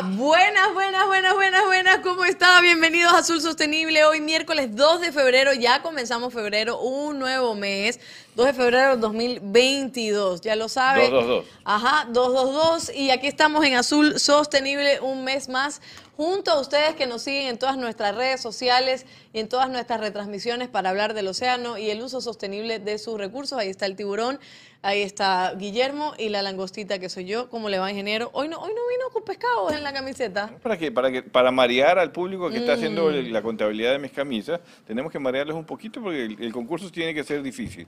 Buenas, buenas, buenas, buenas, buenas. ¿Cómo está? Bienvenidos a Azul Sostenible. Hoy miércoles 2 de febrero, ya comenzamos febrero, un nuevo mes. 2 de febrero del 2022, ya lo sabe. 222. Ajá, 222. Y aquí estamos en Azul Sostenible un mes más, junto a ustedes que nos siguen en todas nuestras redes sociales y en todas nuestras retransmisiones para hablar del océano y el uso sostenible de sus recursos. Ahí está el tiburón, ahí está Guillermo y la langostita que soy yo. ¿Cómo le va, ingeniero? Hoy no, hoy no vino con pescados en la camiseta. ¿Para qué? Para, que, para marear al público que está haciendo Mm. la contabilidad de mis camisas, tenemos que marearles un poquito porque el, el concurso tiene que ser difícil.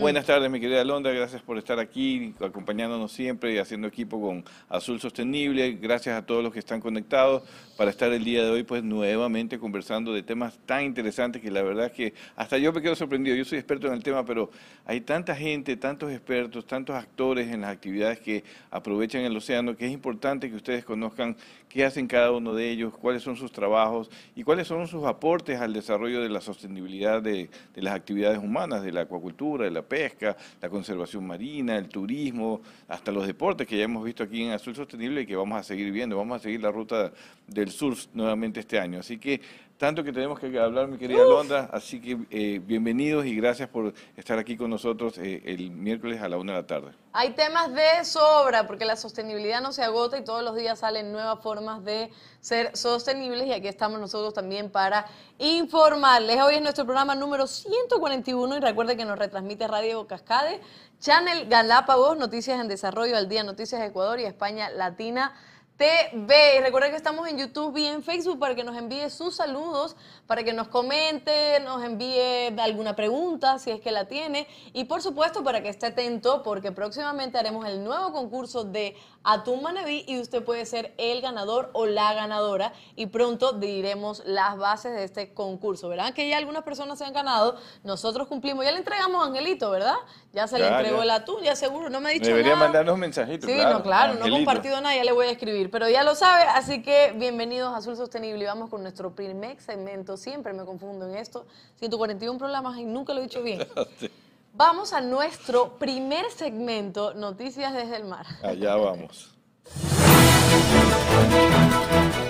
Buenas tardes, mi querida Londra, gracias por estar aquí, acompañándonos siempre y haciendo equipo con Azul Sostenible. Gracias a todos los que están conectados para estar el día de hoy, pues nuevamente conversando de temas tan interesantes que la verdad es que hasta yo me quedo sorprendido. Yo soy experto en el tema, pero hay tanta gente, tantos expertos, tantos actores en las actividades que aprovechan el océano, que es importante que ustedes conozcan qué hacen cada uno de ellos, cuáles son sus trabajos y cuáles son sus aportes al desarrollo de la sostenibilidad de, de las actividades humanas, de la acuacultura, de la pesca, la conservación marina, el turismo, hasta los deportes que ya hemos visto aquí en Azul Sostenible y que vamos a seguir viendo. Vamos a seguir la ruta del surf nuevamente este año. Así que tanto que tenemos que hablar, mi querida Londra, así que eh, bienvenidos y gracias por estar aquí con nosotros eh, el miércoles a la una de la tarde. Hay temas de sobra, porque la sostenibilidad no se agota y todos los días salen nuevas formas de ser sostenibles y aquí estamos nosotros también para informarles. Hoy es nuestro programa número 141 y recuerde que nos retransmite Radio Cascade, Channel Galápagos, Noticias en Desarrollo al Día, Noticias de Ecuador y España Latina. TV. Y recuerden que estamos en YouTube y en Facebook para que nos envíe sus saludos, para que nos comente, nos envíe alguna pregunta si es que la tiene. Y por supuesto para que esté atento porque próximamente haremos el nuevo concurso de Atún Manaví y usted puede ser el ganador o la ganadora. Y pronto diremos las bases de este concurso. Verán que ya algunas personas se han ganado. Nosotros cumplimos. Ya le entregamos a Angelito, ¿verdad? Ya se le entregó ya. el atún, ya seguro. No me ha dicho Debería nada. mandarnos un mensajito. Sí, claro, no, claro, no he compartido nada, ya le voy a escribir, pero ya lo sabe, así que bienvenidos a Azul Sostenible y vamos con nuestro primer segmento, siempre me confundo en esto, 141 programas y nunca lo he dicho bien. Vamos a nuestro primer segmento, Noticias desde el Mar. Allá vamos.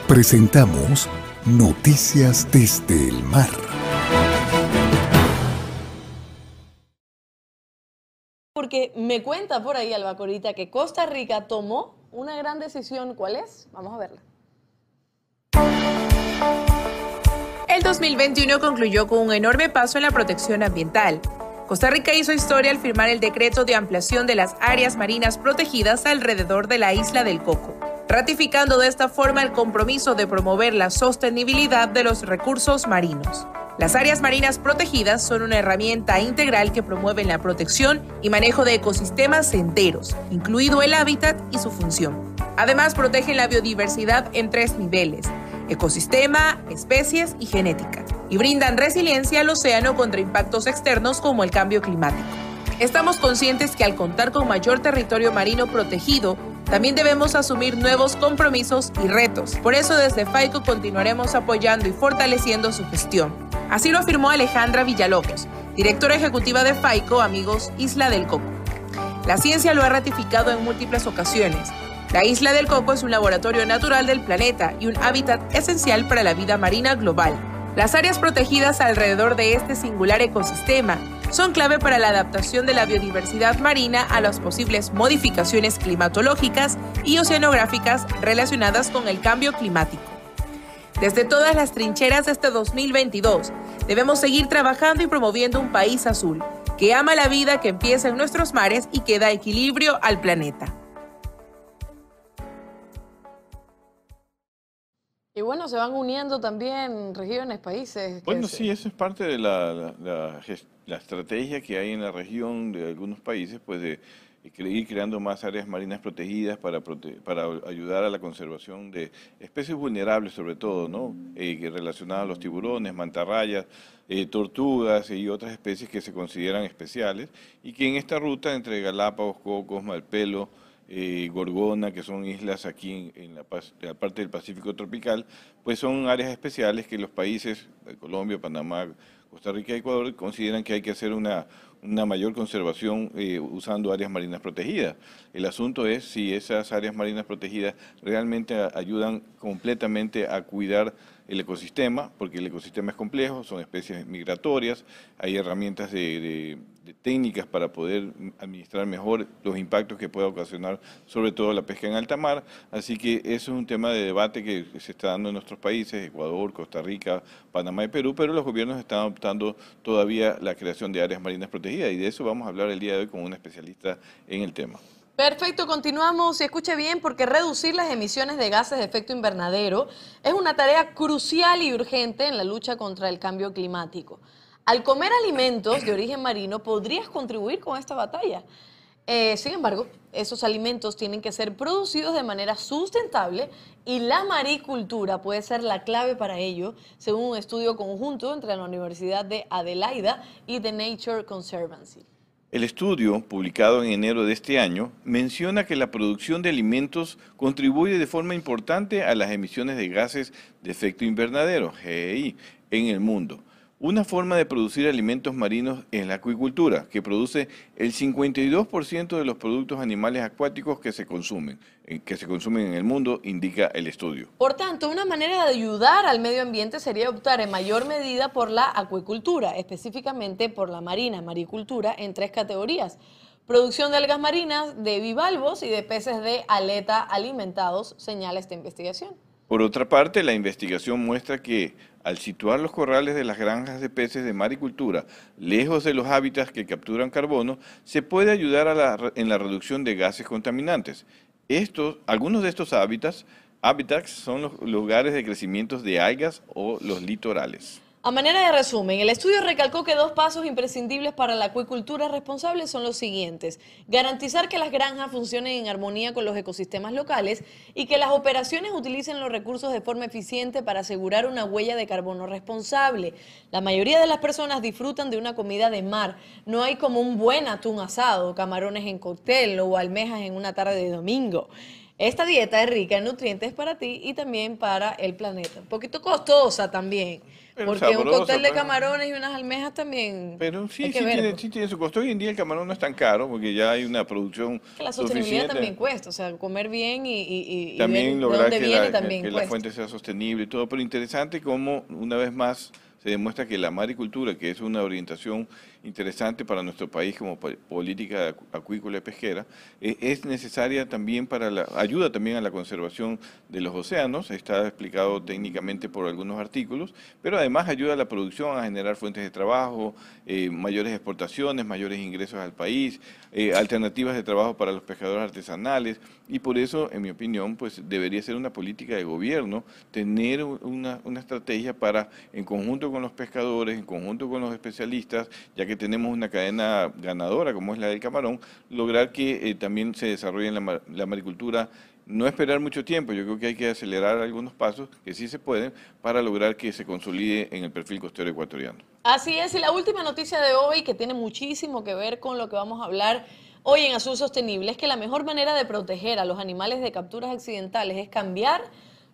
Presentamos Noticias desde el Mar. Porque me cuenta por ahí Albacorita que Costa Rica tomó una gran decisión, ¿cuál es? Vamos a verla. El 2021 concluyó con un enorme paso en la protección ambiental. Costa Rica hizo historia al firmar el decreto de ampliación de las áreas marinas protegidas alrededor de la isla del Coco, ratificando de esta forma el compromiso de promover la sostenibilidad de los recursos marinos. Las áreas marinas protegidas son una herramienta integral que promueve la protección y manejo de ecosistemas enteros, incluido el hábitat y su función. Además, protegen la biodiversidad en tres niveles, ecosistema, especies y genética, y brindan resiliencia al océano contra impactos externos como el cambio climático. Estamos conscientes que al contar con mayor territorio marino protegido, también debemos asumir nuevos compromisos y retos. Por eso desde FAICO continuaremos apoyando y fortaleciendo su gestión. Así lo afirmó Alejandra Villalobos, directora ejecutiva de FAICO Amigos Isla del Coco. La ciencia lo ha ratificado en múltiples ocasiones. La isla del Coco es un laboratorio natural del planeta y un hábitat esencial para la vida marina global. Las áreas protegidas alrededor de este singular ecosistema son clave para la adaptación de la biodiversidad marina a las posibles modificaciones climatológicas y oceanográficas relacionadas con el cambio climático. Desde todas las trincheras de este 2022, debemos seguir trabajando y promoviendo un país azul, que ama la vida que empieza en nuestros mares y que da equilibrio al planeta. Y bueno, se van uniendo también regiones, países. Bueno, sí, eso es parte de la, la, estrategia que hay en la región de algunos países, pues de ir creando más áreas marinas protegidas para, para ayudar a la conservación de especies vulnerables sobre todo, ¿no? Eh, relacionadas a los tiburones, mantarrayas, eh, tortugas y otras especies que se consideran especiales y que en esta ruta entre Galápagos, Cocos, Malpelo, eh, Gorgona, que son islas aquí en, la, parte del Pacífico tropical, pues son áreas especiales que los países, Colombia, Panamá, Costa Rica y Ecuador, consideran que hay que hacer una, una mayor conservación eh, usando áreas marinas protegidas. El asunto es si esas áreas marinas protegidas realmente ayudan completamente a cuidar el ecosistema, porque el ecosistema es complejo, son especies migratorias, hay herramientas de, técnicas para poder administrar mejor los impactos que pueda ocasionar sobre todo la pesca en alta mar, así que eso es un tema de debate que se está dando en nuestros países, Ecuador, Costa Rica, Panamá y Perú, pero los gobiernos están adoptando todavía la creación de áreas marinas protegidas y de eso vamos a hablar el día de hoy con un especialista en el tema. Perfecto, continuamos y escuche bien porque reducir las emisiones de gases de efecto invernadero es una tarea crucial y urgente en la lucha contra el cambio climático. Al comer alimentos de origen marino podrías contribuir con esta batalla. Eh, sin embargo, esos alimentos tienen que ser producidos de manera sustentable y la maricultura puede ser la clave para ello, según un estudio conjunto entre la Universidad de Adelaida y The Nature Conservancy. El estudio, publicado en enero de este año, menciona que la producción de alimentos contribuye de forma importante a las emisiones de gases de efecto invernadero, GEI, en el mundo. Una forma de producir alimentos marinos es la acuicultura, que produce el 52% de los productos animales acuáticos que se consumen, que se consumen en el mundo, indica el estudio. Por tanto, una manera de ayudar al medio ambiente sería optar en mayor medida por la acuicultura, específicamente por la marina, maricultura, en tres categorías. Producción de algas marinas, de bivalvos y de peces de aleta alimentados, señala esta investigación. Por otra parte, la investigación muestra que al situar los corrales de las granjas de peces de maricultura lejos de los hábitats que capturan carbono, se puede ayudar en la reducción de gases contaminantes. Estos, algunos de estos hábitats, hábitats son los lugares de crecimiento de algas o los litorales. A manera de resumen, el estudio recalcó que dos pasos imprescindibles para la acuicultura responsable son los siguientes. Garantizar que las granjas funcionen en armonía con los ecosistemas locales y que las operaciones utilicen los recursos de forma eficiente para asegurar una huella de carbono responsable. La mayoría de las personas disfrutan de una comida de mar. No hay como un buen atún asado, camarones en cóctel o almejas en una tarde de domingo. Esta dieta es rica en nutrientes para ti y también para el planeta. Un poquito costosa también. Porque un cóctel de camarones y unas almejas también. Pero sí, sí tiene, sí tiene, su costo. Hoy en día el camarón no es tan caro porque ya hay una producción. Que la sostenibilidad también cuesta. O sea, comer bien y, y, también lograr que, la, que la fuente sea sostenible y todo. Pero interesante como, una vez más, se demuestra que la maricultura, que es una orientación interesante para nuestro país como política acuícola y pesquera, e, es necesaria también para la, ayuda también a la conservación de los océanos, está explicado técnicamente por algunos artículos, pero además ayuda a la producción, a generar fuentes de trabajo, eh, mayores exportaciones, mayores ingresos al país, eh, alternativas de trabajo para los pescadores artesanales, y por eso, en mi opinión, pues debería ser una política de gobierno tener una, una estrategia para, en conjunto con los pescadores, en conjunto con los especialistas, ya que tenemos una cadena ganadora como es la del camarón, lograr que eh, también se desarrolle la, la maricultura no esperar mucho tiempo, yo creo que hay que acelerar algunos pasos que sí se pueden para lograr que se consolide en el perfil costero ecuatoriano. Así es, y la última noticia de hoy que tiene muchísimo que ver con lo que vamos a hablar hoy en Azul Sostenible es que la mejor manera de proteger a los animales de capturas accidentales es cambiar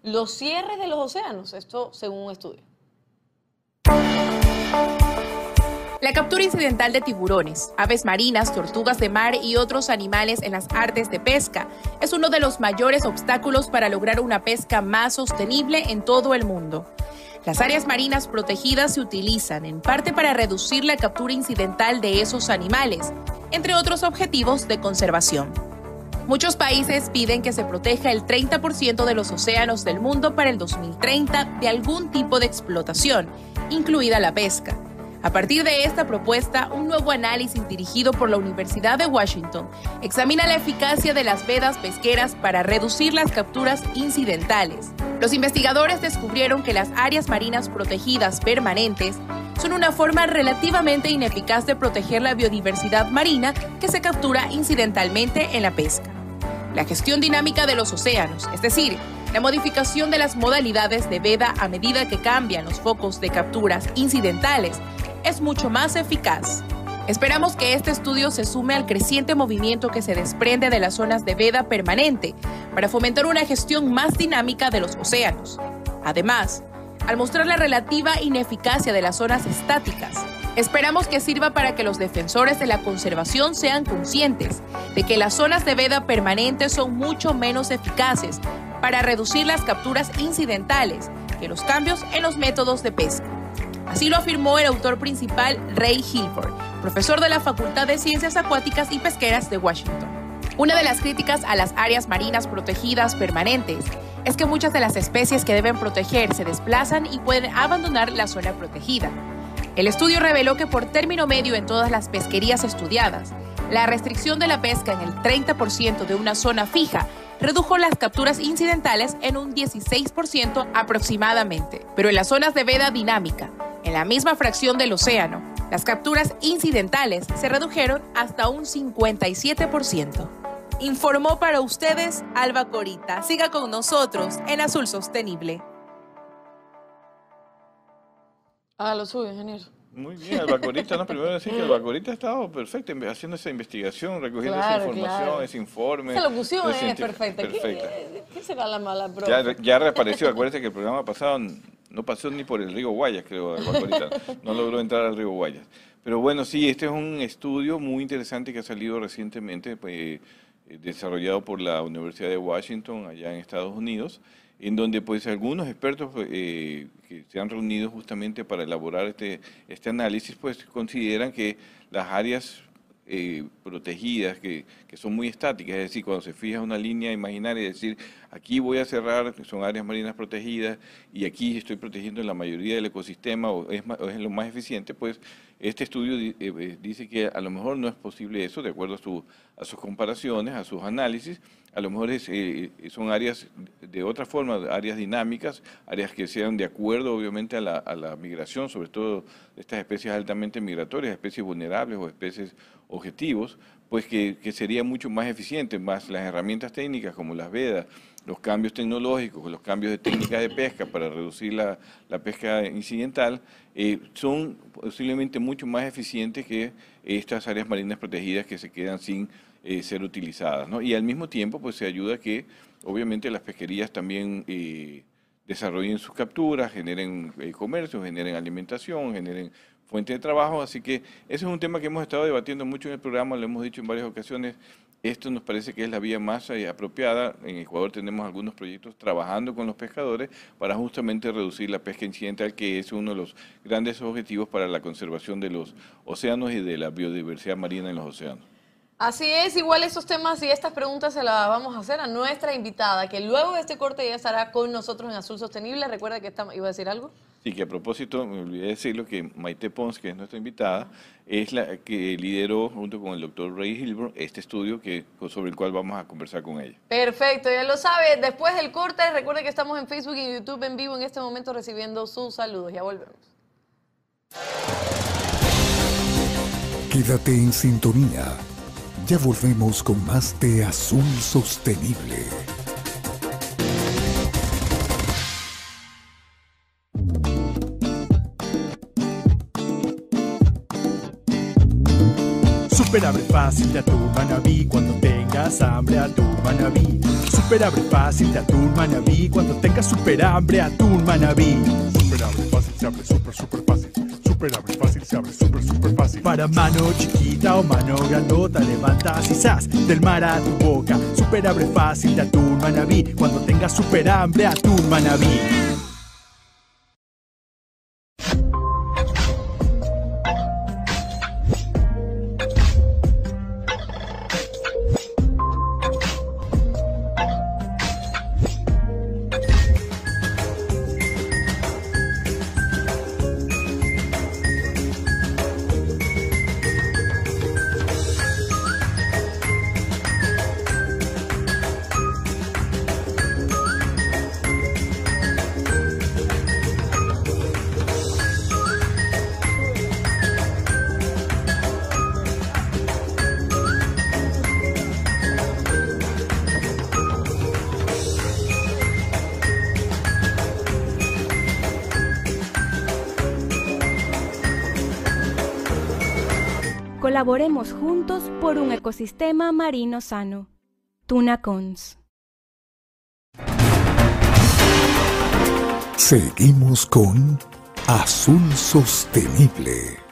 los cierres de los océanos, esto según un estudio. La captura incidental de tiburones, aves marinas, tortugas de mar y otros animales en las artes de pesca es uno de los mayores obstáculos para lograr una pesca más sostenible en todo el mundo. Las áreas marinas protegidas se utilizan en parte para reducir la captura incidental de esos animales, entre otros objetivos de conservación. Muchos países piden que se proteja el 30% de los océanos del mundo para el 2030 de algún tipo de explotación, incluida la pesca. A partir de esta propuesta, un nuevo análisis dirigido por la Universidad de Washington examina la eficacia de las vedas pesqueras para reducir las capturas incidentales. Los investigadores descubrieron que las áreas marinas protegidas permanentes son una forma relativamente ineficaz de proteger la biodiversidad marina que se captura incidentalmente en la pesca. La gestión dinámica de los océanos, es decir, la modificación de las modalidades de veda a medida que cambian los focos de capturas incidentales, es mucho más eficaz. Esperamos que este estudio se sume al creciente movimiento que se desprende de las zonas de veda permanente para fomentar una gestión más dinámica de los océanos. Además, al mostrar la relativa ineficacia de las zonas estáticas. Esperamos que sirva para que los defensores de la conservación sean conscientes de que las zonas de veda permanente son mucho menos eficaces para reducir las capturas incidentales que los cambios en los métodos de pesca. Así lo afirmó el autor principal Ray Hilford, profesor de la Facultad de Ciencias Acuáticas y Pesqueras de Washington. Una de las críticas a las áreas marinas protegidas permanentes es que muchas de las especies que deben proteger se desplazan y pueden abandonar la zona protegida. El estudio reveló que por término medio en todas las pesquerías estudiadas, la restricción de la pesca en el 30% de una zona fija redujo las capturas incidentales en un 16% aproximadamente. Pero en las zonas de veda dinámica, en la misma fracción del océano, las capturas incidentales se redujeron hasta un 57%. Informó para ustedes Alba Corita. Siga con nosotros en Azul Sostenible. Ah, lo suyo, ingeniero. Muy bien, Alba Corita, no, primero decir que Alba Corita ha estado perfecta haciendo esa investigación, recogiendo esa información, ese informe. Esa locución es perfecta. perfecta. ¿Qué, ¿Qué, será la mala profe? Ya, ya reapareció, acuérdate que el programa pasado no pasó ni por el río Guayas, creo, no logró entrar al río Guayas. Pero bueno, sí, este es un estudio muy interesante que ha salido recientemente. Pues, eh, desarrollado por la Universidad de Washington allá en Estados Unidos, en donde pues algunos expertos eh, que se han reunido justamente para elaborar este, este análisis, pues consideran que las áreas eh, protegidas, que, que, son muy estáticas, es decir, cuando se fija una línea imaginaria, es decir, aquí voy a cerrar, son áreas marinas protegidas, y aquí estoy protegiendo la mayoría del ecosistema, o es, o es lo más eficiente, pues este estudio eh, eh, dice que a lo mejor no es posible eso, de acuerdo a, su, a sus comparaciones, a sus análisis. A lo mejor eh, son áreas de otra forma, áreas dinámicas, áreas que sean de acuerdo obviamente a la, a migración, sobre todo estas especies altamente migratorias, especies vulnerables o especies objetivos, pues que, que sería mucho más eficiente, más las herramientas técnicas como las vedas, los cambios tecnológicos, los cambios de técnicas de pesca para reducir la, la pesca incidental, eh, son posiblemente mucho más eficientes que estas áreas marinas protegidas que se quedan sin eh, ser utilizadas. ¿no? Y al mismo tiempo, pues se ayuda a que, obviamente, las pesquerías también eh, desarrollen sus capturas, generen comercio, generen alimentación, generen fuente de trabajo. Así que ese es un tema que hemos estado debatiendo mucho en el programa, lo hemos dicho en varias ocasiones. Esto nos parece que es la vía más eh, apropiada. En Ecuador tenemos algunos proyectos trabajando con los pescadores para justamente reducir la pesca incidental, que es uno de los grandes objetivos para la conservación de los océanos y de la biodiversidad marina en los océanos. Así es, igual esos temas y estas preguntas se las vamos a hacer a nuestra invitada, que luego de este corte ya estará con nosotros en Azul Sostenible. Recuerda que estamos, iba a decir algo. Sí, que a propósito, me olvidé decirlo, que Maite Pons, que es nuestra invitada, es la que lideró junto con el doctor Ray Hilburn este estudio que, sobre el cual vamos a conversar con ella. Perfecto, ya lo sabe. Después del corte, recuerde que estamos en Facebook y YouTube en vivo en este momento recibiendo sus saludos. Ya volvemos. Quédate en sintonía. Ya volvemos con más de Azul Sostenible. Super abre fácil de atún manabí cuando tengas hambre atún manabí. Super abre fácil de atún manabí cuando tengas super hambre atún manabí. Super abre fácil se abre super super fácil. Super abre fácil se abre super super fácil. Para mano chiquita o mano grandota levantas y del mar a tu boca. Super abre fácil de atún manabí cuando tengas super hambre atún manabí. Colaboremos juntos por un ecosistema marino sano. Tunacons. Seguimos con Azul Sostenible.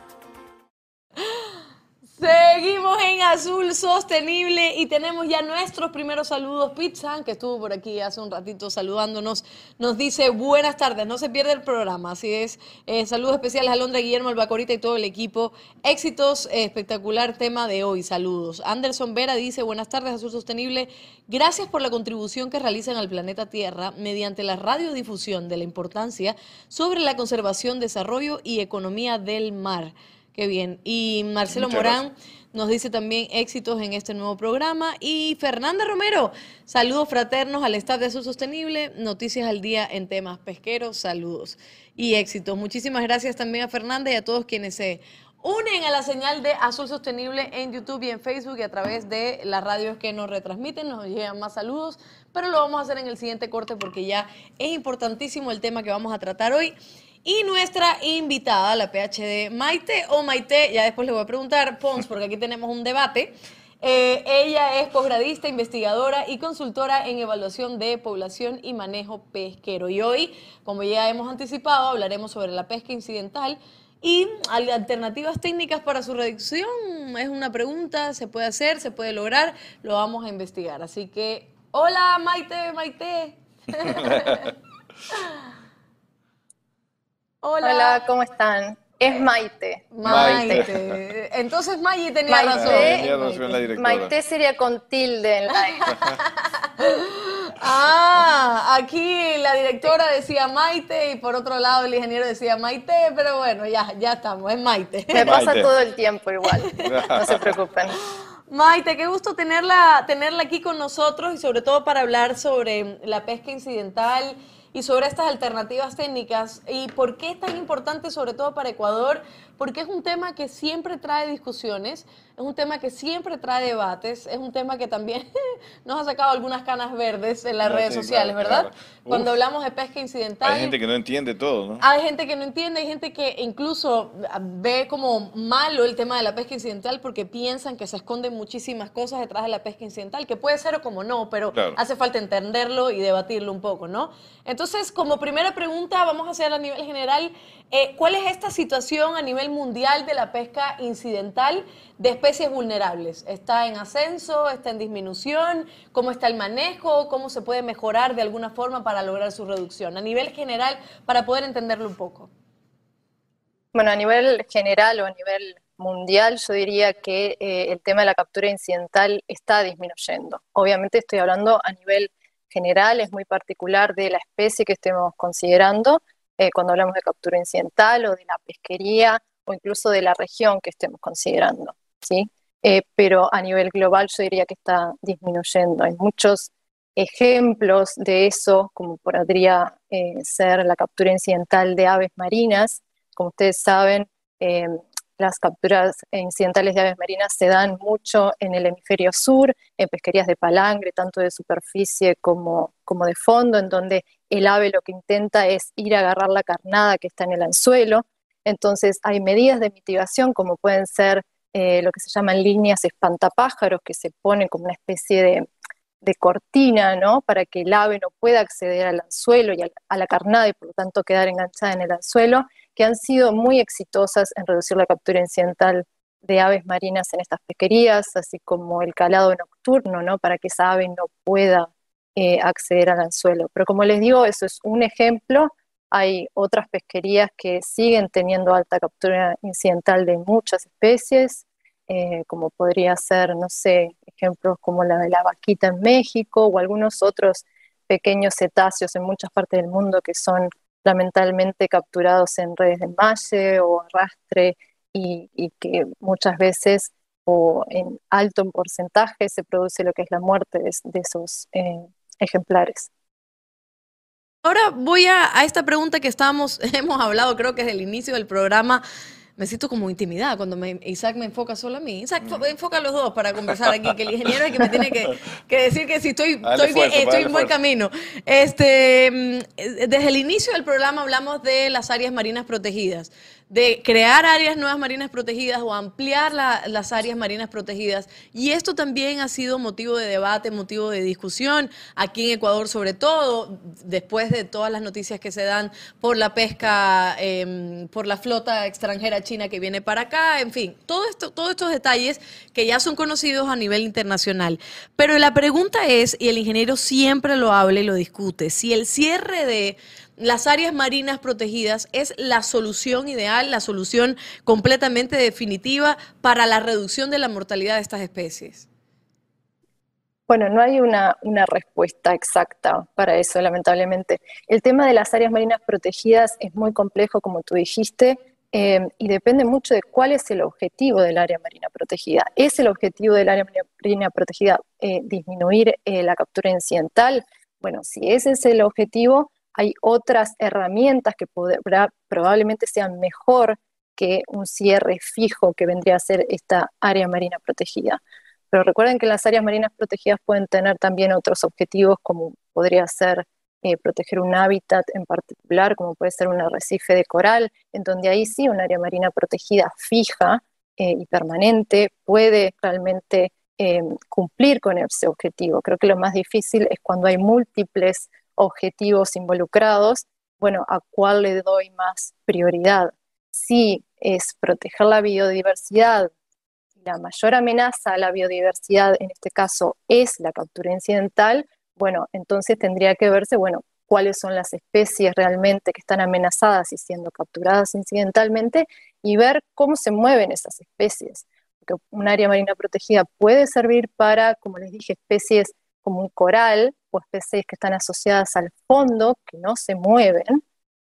En Azul Sostenible y tenemos ya nuestros primeros saludos. Pizza, que estuvo por aquí hace un ratito saludándonos, nos dice buenas tardes, no se pierde el programa, así es. Eh, saludos especiales a Londra, Guillermo Albacorita y todo el equipo. Éxitos, eh, espectacular tema de hoy, saludos. Anderson Vera dice buenas tardes, Azul Sostenible. Gracias por la contribución que realizan al planeta Tierra mediante la radiodifusión de la importancia sobre la conservación, desarrollo y economía del mar. Qué bien. Y Marcelo Muchas Morán nos dice también éxitos en este nuevo programa. Y Fernanda Romero, saludos fraternos al staff de Azul Sostenible, noticias al día en temas pesqueros, saludos y éxitos. Muchísimas gracias también a Fernanda y a todos quienes se unen a la señal de Azul Sostenible en YouTube y en Facebook y a través de las radios que nos retransmiten. Nos llegan más saludos, pero lo vamos a hacer en el siguiente corte porque ya es importantísimo el tema que vamos a tratar hoy. Y nuestra invitada, la PhD Maite o Maite, ya después le voy a preguntar, Pons, porque aquí tenemos un debate. Eh, ella es posgradista, investigadora y consultora en evaluación de población y manejo pesquero. Y hoy, como ya hemos anticipado, hablaremos sobre la pesca incidental y alternativas técnicas para su reducción. Es una pregunta, se puede hacer, se puede lograr, lo vamos a investigar. Así que, hola Maite, Maite. Hola. Hola, ¿cómo están? Es Maite. Maite. Entonces Maggie tenía Maite. razón. Tenía razón la directora. Maite sería con tilde en la. Ah, aquí la directora decía Maite y por otro lado el ingeniero decía Maite, pero bueno, ya, ya estamos, es Maite. Me pasa Maite. todo el tiempo igual. No se preocupen. Maite, qué gusto tenerla, tenerla aquí con nosotros y sobre todo para hablar sobre la pesca incidental y sobre estas alternativas técnicas y por qué es tan importante sobre todo para Ecuador, porque es un tema que siempre trae discusiones, es un tema que siempre trae debates, es un tema que también nos ha sacado algunas canas verdes en las Ah, redes sí, sociales, claro, ¿verdad? claro. Cuando hablamos de pesca incidental. Hay gente que no entiende todo, ¿no? Hay gente que no entiende, hay gente que incluso ve como malo el tema de la pesca incidental porque piensan que se esconden muchísimas cosas detrás de la pesca incidental, que puede ser o como no, pero Claro. hace falta entenderlo y debatirlo un poco, ¿no? Entonces, como primera pregunta, vamos a hacer a nivel general, eh, ¿cuál es esta situación a nivel mundial de la pesca incidental de especies vulnerables? ¿Está en ascenso? ¿Está en disminución? ¿Cómo está el manejo? ¿Cómo se puede mejorar de alguna forma para lograr su reducción? A nivel general, para poder entenderlo un poco. Bueno, a nivel general o a nivel mundial, yo diría que eh, el tema de la captura incidental está disminuyendo. Obviamente estoy hablando a nivel general, es muy particular de la especie que estemos considerando eh, cuando hablamos de captura incidental o de la pesquería o incluso de la región que estemos considerando, ¿sí? Eh, pero a nivel global yo diría que está disminuyendo. Hay muchos ejemplos de eso, como podría eh, ser la captura incidental de aves marinas. Como ustedes saben, eh, las capturas incidentales de aves marinas se dan mucho en el hemisferio sur, en pesquerías de palangre, tanto de superficie como, como de fondo, en donde el ave lo que intenta es ir a agarrar la carnada que está en el anzuelo. Entonces hay medidas de mitigación como pueden ser eh, lo que se llaman líneas espantapájaros, que se ponen como una especie de, cortina, ¿no? Para que el ave no pueda acceder al anzuelo y a, a la carnada y por lo tanto quedar enganchada en el anzuelo, que han sido muy exitosas en reducir la captura incidental de aves marinas en estas pesquerías, así como el calado nocturno, ¿no? Para que esa ave no pueda eh, acceder al anzuelo. Pero como les digo, eso es un ejemplo. Hay otras pesquerías que siguen teniendo alta captura incidental de muchas especies, eh, como podría ser, no sé, ejemplos como la de la vaquita en México o algunos otros pequeños cetáceos en muchas partes del mundo que son lamentablemente capturados en redes de enmalle o arrastre y, que muchas veces o en alto en porcentaje se produce lo que es la muerte de, de esos eh, ejemplares. Ahora voy a, a esta pregunta que estábamos, hemos hablado creo que desde el inicio del programa. Me siento como intimidada cuando me- Isaac me enfoca solo a mí. Isaac, fo- enfoca a los dos para conversar aquí, que el ingeniero es el que me tiene que, que decir que si estoy, Dale estoy, bien, estoy en buen fuerza. camino. Este, mm, desde el inicio del programa hablamos de las áreas marinas protegidas, de crear áreas nuevas marinas protegidas o ampliar las áreas marinas protegidas. Y esto también ha sido motivo de debate, motivo de discusión aquí en Ecuador, sobre todo después de todas las noticias que se dan por la pesca, em, por la flota extranjera china que viene para acá, en fin, todo esto, todos estos detalles que ya son conocidos a nivel internacional. Pero la pregunta es, y el ingeniero siempre lo habla y lo discute, si el cierre de las áreas marinas protegidas es la solución ideal, la solución completamente definitiva para la reducción de la mortalidad de estas especies? Bueno, no hay una, respuesta exacta para eso, lamentablemente. El tema de las áreas marinas protegidas es muy complejo, como tú dijiste, eh, y depende mucho de cuál es el objetivo del área marina protegida. ¿Es el objetivo del área marina protegida eh, disminuir eh, la captura incidental? Bueno, si ese es el objetivo, hay otras herramientas que probablemente sean mejor que un cierre fijo que vendría a ser esta área marina protegida. Pero recuerden que las áreas marinas protegidas pueden tener también otros objetivos, como podría ser eh, proteger un hábitat en particular, como puede ser un arrecife de coral, en donde ahí sí un área marina protegida fija eh, y permanente puede realmente eh, cumplir con ese objetivo. Creo que lo más difícil es cuando hay múltiples objetivos involucrados, bueno, ¿a cuál le doy más prioridad? Si es proteger la biodiversidad, la mayor amenaza a la biodiversidad en este caso es la captura incidental, bueno, entonces tendría que verse, bueno, cuáles son las especies realmente que están amenazadas y siendo capturadas incidentalmente y ver cómo se mueven esas especies. Porque un área marina protegida puede servir para, como les dije, especies como un coral o especies que están asociadas al fondo, que no se mueven,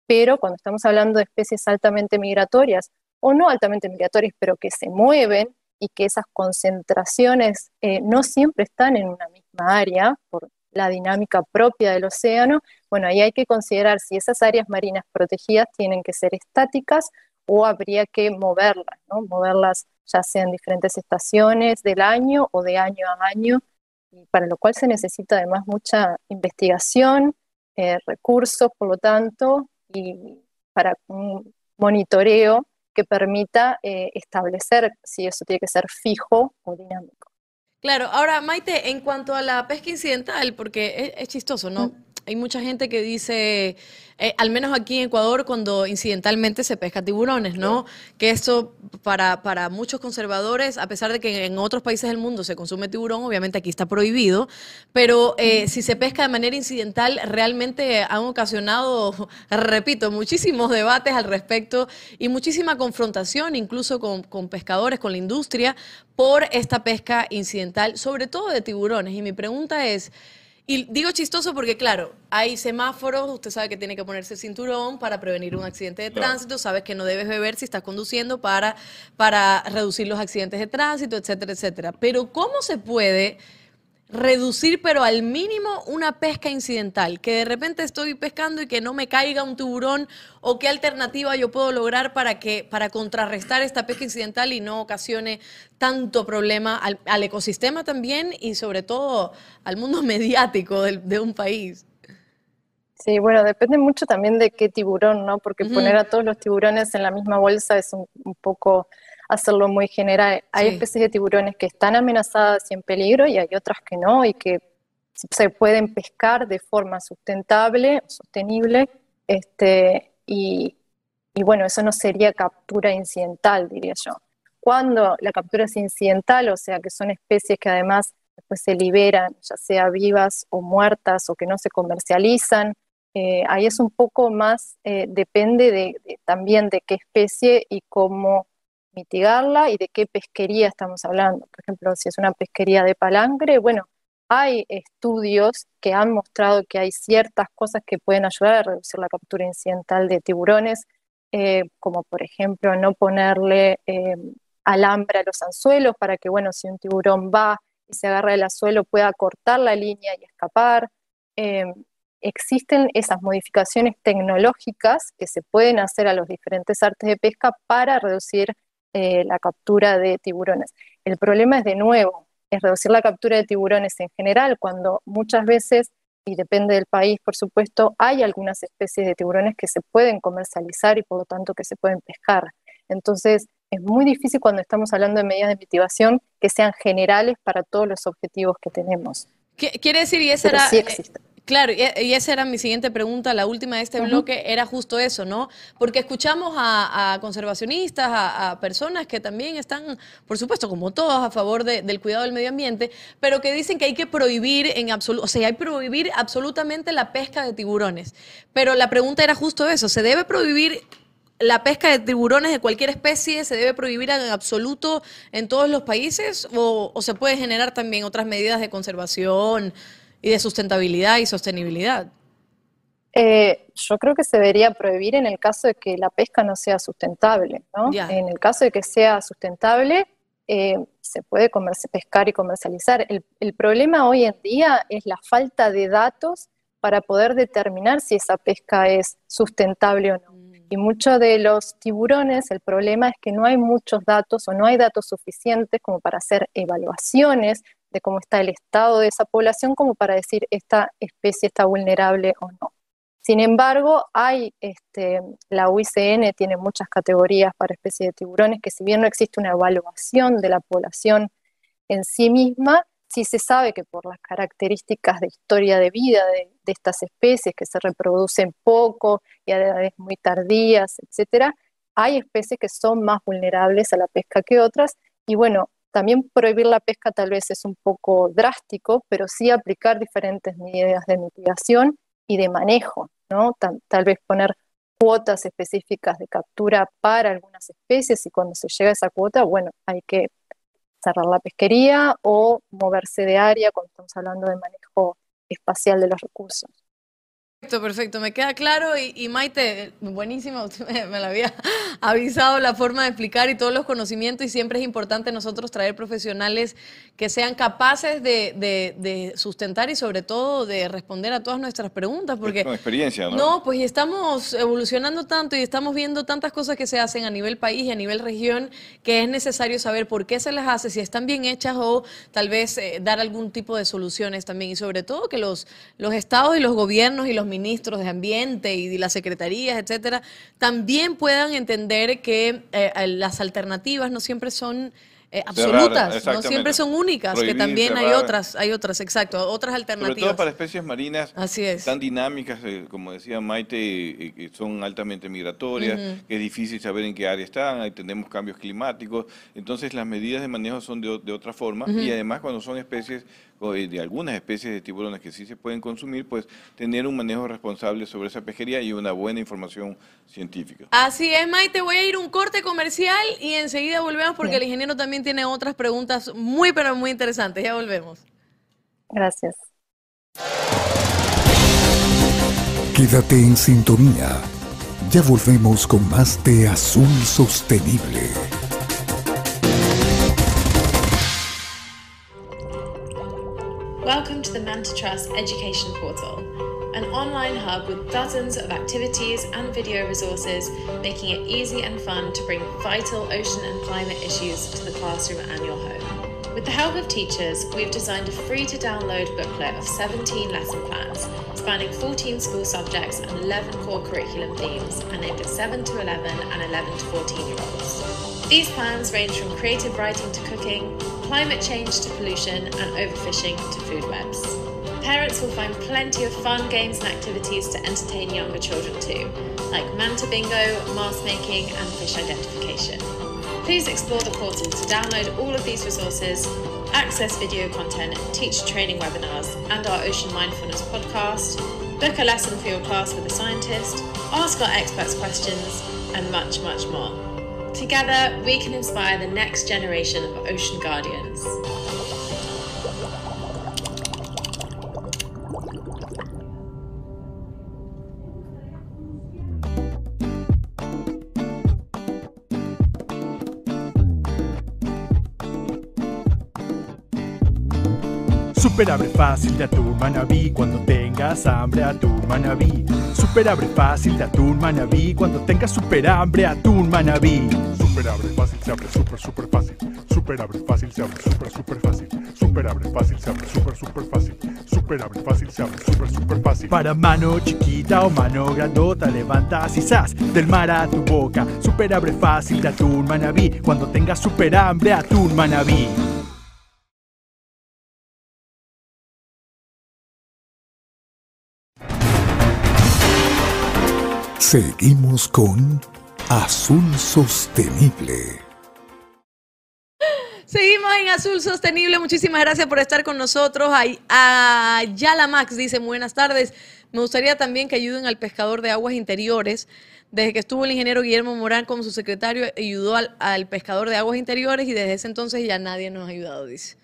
pero cuando estamos hablando de especies altamente migratorias o no altamente migratorias, pero que se mueven y que esas concentraciones eh, no siempre están en una misma área por la dinámica propia del océano, bueno, ahí hay que considerar si esas áreas marinas protegidas tienen que ser estáticas o habría que moverlas, moverlas ya sea en diferentes estaciones del año o de año a año para lo cual se necesita además mucha investigación, eh, recursos, por lo tanto, y para un monitoreo que permita eh, establecer si eso tiene que ser fijo o dinámico. Claro, ahora Maite, en cuanto a la pesca incidental, porque es, chistoso, ¿no? Hay mucha gente que dice, eh, al menos aquí en Ecuador, cuando incidentalmente se pesca tiburones, ¿no? Que eso para, para muchos conservadores, a pesar de que en otros países del mundo se consume tiburón, obviamente aquí está prohibido, pero eh, si se pesca de manera incidental, realmente han ocasionado, repito, muchísimos debates al respecto y muchísima confrontación incluso con, con pescadores, con la industria, por esta pesca incidental, sobre todo de tiburones. Y mi pregunta es... Y digo chistoso porque, claro, hay semáforos, usted sabe que tiene que ponerse cinturón para prevenir un accidente de tránsito, sabes que no debes beber si estás conduciendo para, para reducir los accidentes de tránsito, etcétera, etcétera. Pero ¿cómo se puede reducir, pero al mínimo, una pesca incidental, que de repente estoy pescando y que no me caiga un tiburón, o qué alternativa yo puedo lograr para que para contrarrestar esta pesca incidental y no ocasione tanto problema al, ecosistema también y sobre todo al mundo mediático de, un país. Sí, bueno, depende mucho también de qué tiburón, ¿no? Porque poner a todos los tiburones en la misma bolsa es un poco hacerlo muy general. Hay especies de tiburones que están amenazadas y en peligro y hay otras que no y que se pueden pescar de forma sustentable, sostenible, este, y, bueno, eso no sería captura incidental, diría yo. Cuando la captura es incidental, o sea que son especies que además después se liberan, ya sea vivas o muertas o que no se comercializan, eh, ahí es un poco más, eh, depende de, también de qué especie y cómo mitigarla y de qué pesquería estamos hablando. Por ejemplo, si es una pesquería de palangre, bueno, hay estudios que han mostrado que hay ciertas cosas que pueden ayudar a reducir la captura incidental de tiburones, eh, como por ejemplo no ponerle eh, alambre a los anzuelos para que, bueno, si un tiburón va y se agarra el anzuelo pueda cortar la línea y escapar. Eh, existen esas modificaciones tecnológicas que se pueden hacer a los diferentes artes de pesca para reducir eh, la captura de tiburones. El problema es de nuevo, es reducir la captura de tiburones en general, cuando muchas veces y depende del país, por supuesto, hay algunas especies de tiburones que se pueden comercializar y por lo tanto que se pueden pescar. Entonces, es muy difícil cuando estamos hablando de medidas de mitigación que sean generales para todos los objetivos que tenemos. Quiere decir, y esa era, Claro, y esa era mi siguiente pregunta, la última de este bloque, era justo eso, ¿no? Porque escuchamos a, conservacionistas, a, personas que también están, por supuesto, como todos, a favor del cuidado del medio ambiente, pero que dicen que hay que prohibir en absoluto, o sea, hay que prohibir absolutamente la pesca de tiburones. Pero la pregunta era justo eso, ¿se debe prohibir la pesca de tiburones de cualquier especie se debe prohibir en absoluto en todos los países o, o se puede generar también otras medidas de conservación? Y de sustentabilidad y sostenibilidad? Eh, yo creo que se debería prohibir en el caso de que la pesca no sea sustentable. ¿no? En el caso de que sea sustentable, eh, se puede pescar y comercializar. El, el, problema hoy en día es la falta de datos para poder determinar si esa pesca es sustentable o no. Mm. Y muchos de los tiburones, el problema es que no hay muchos datos o no hay datos suficientes como para hacer evaluaciones de cómo está el estado de esa población como para decir esta especie está vulnerable o no. Sin embargo, hay, este, la UICN tiene muchas categorías para especies de tiburones que si bien no existe una evaluación de la población en sí misma, sí se sabe que por las características de historia de vida de, estas especies que se reproducen poco y a edades muy tardías, etcétera, hay especies que son más vulnerables a la pesca que otras. Y bueno, también prohibir la pesca tal vez es un poco drástico, pero sí aplicar diferentes medidas de mitigación y de manejo, ¿no? Tal, vez poner cuotas específicas de captura para algunas especies y cuando se llega a esa cuota, bueno, hay que cerrar la pesquería o moverse de área cuando estamos hablando de manejo espacial de los recursos. Perfecto, perfecto, me queda claro y, Maite, buenísimo, usted me, lo había avisado la forma de explicar y todos los conocimientos y siempre es importante nosotros traer profesionales que sean capaces de, sustentar y sobre todo de responder a todas nuestras preguntas. Porque, Con experiencia, ¿no? No, pues estamos evolucionando tanto y estamos viendo tantas cosas que se hacen a nivel país y a nivel región que es necesario saber por qué se las hace, si están bien hechas o tal vez eh, dar algún tipo de soluciones también y sobre todo que los, los estados y los gobiernos y los ministros de Ambiente y las secretarías, etcétera, también puedan entender que eh, las alternativas no siempre son eh, absolutas, no siempre son únicas, que también hay otras, hay otras, exacto, otras alternativas. Sobre todo para especies marinas Así es. tan dinámicas, eh, como decía Maite, eh, son altamente migratorias, que es difícil saber en qué área están, ahí tenemos cambios climáticos, entonces las medidas de manejo son de, otra forma y además cuando son especies de algunas especies de tiburones que sí se pueden consumir, pues tener un manejo responsable sobre esa pesquería y una buena información científica. Así es, Maite, voy a ir un corte comercial y enseguida volvemos porque el ingeniero también tiene otras preguntas muy, pero muy interesantes. Ya volvemos. Gracias. Quédate en sintonía. Ya volvemos con más de Azul Sostenible. Welcome to the Manta Trust Education Portal, an online hub with dozens of activities and video resources, making it easy and fun to bring vital ocean and climate issues to the classroom and your home. With the help of teachers, we've designed a free to download booklet of 17 lesson plans, spanning 14 school subjects and 11 core curriculum themes, and aimed at 7 to 11 and 11 to 14 year olds. These plans range from creative writing to cooking, climate change to pollution, and overfishing to food webs. Parents will find plenty of fun games and activities to entertain younger children too, like manta bingo, mask making, and fish identification. Please explore the portal to download all of these resources, access video content, teach training webinars, and our Ocean Mindfulness podcast, book a lesson for your class with a scientist, ask our experts questions, and much, much more. Together, we can inspire the next generation of ocean guardians. Super abre fácil de atún manabí cuando tengas hambre atún manabí. Super abre fácil de atún manabí cuando tengas super hambre atún manabí. Super abre fácil se abre super super fácil. Super abre fácil se abre super super fácil. Super abre fácil se abre super super fácil. Super abre fácil se abre super super fácil. Para mano chiquita o mano grandota levantas y sas del mar a tu boca. Super abre fácil de atún manabí cuando tengas super hambre atún manabí. Seguimos con Azul Sostenible. Seguimos en Azul Sostenible. Muchísimas gracias por estar con nosotros. Ay- Ayala Max dice, buenas tardes. Me gustaría también que ayuden al pescador de aguas interiores. Desde que estuvo el ingeniero Guillermo Morán como su secretario, ayudó al, al pescador de aguas interiores y desde ese entonces ya nadie nos ha ayudado, dice.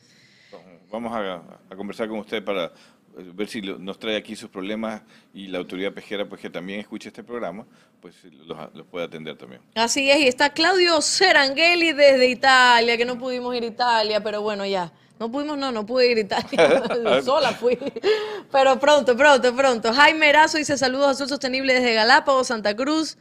Vamos a, a conversar con usted para ver si nos trae aquí sus problemas y la autoridad pesquera, pues que también escuche este programa, pues los, los puede atender también. Así es, y está Claudio Serangeli desde Italia, que no pudimos ir a Italia, pero bueno, ya. No pudimos, no, no pude ir a Italia. Sola fui. Pero pronto, pronto, pronto. Jaime Erazo dice saludos a Azul Sostenible desde Galápagos, Santa Cruz.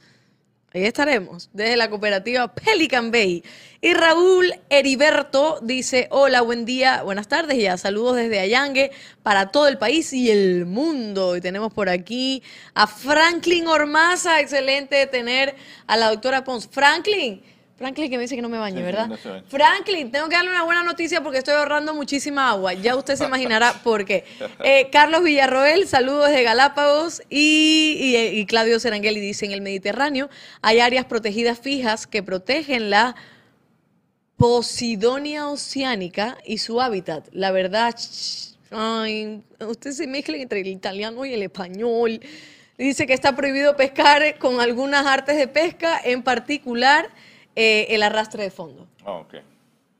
Ahí estaremos, desde la cooperativa Pelican Bay. Y Raúl Heriberto dice, hola, buen día, buenas tardes ya, saludos desde Allangue para todo el país y el mundo. Y tenemos por aquí a Franklin Ormaza, excelente tener a la doctora Pons. Franklin, Franklin que me dice que no me bañe, sí, ¿verdad? no. Franklin, tengo que darle una buena noticia porque estoy ahorrando muchísima agua. Ya usted se imaginará por qué. Eh, Carlos Villarroel, saludos desde Galápagos. Y, y- y Claudio Serangeli dice, en el Mediterráneo hay áreas protegidas fijas que protegen la Posidonia oceánica y su hábitat. La verdad, ay, usted se mezcla entre el italiano y el español. Dice que está prohibido pescar con algunas artes de pesca, en particular eh, el arrastre de fondo. Ah, ok.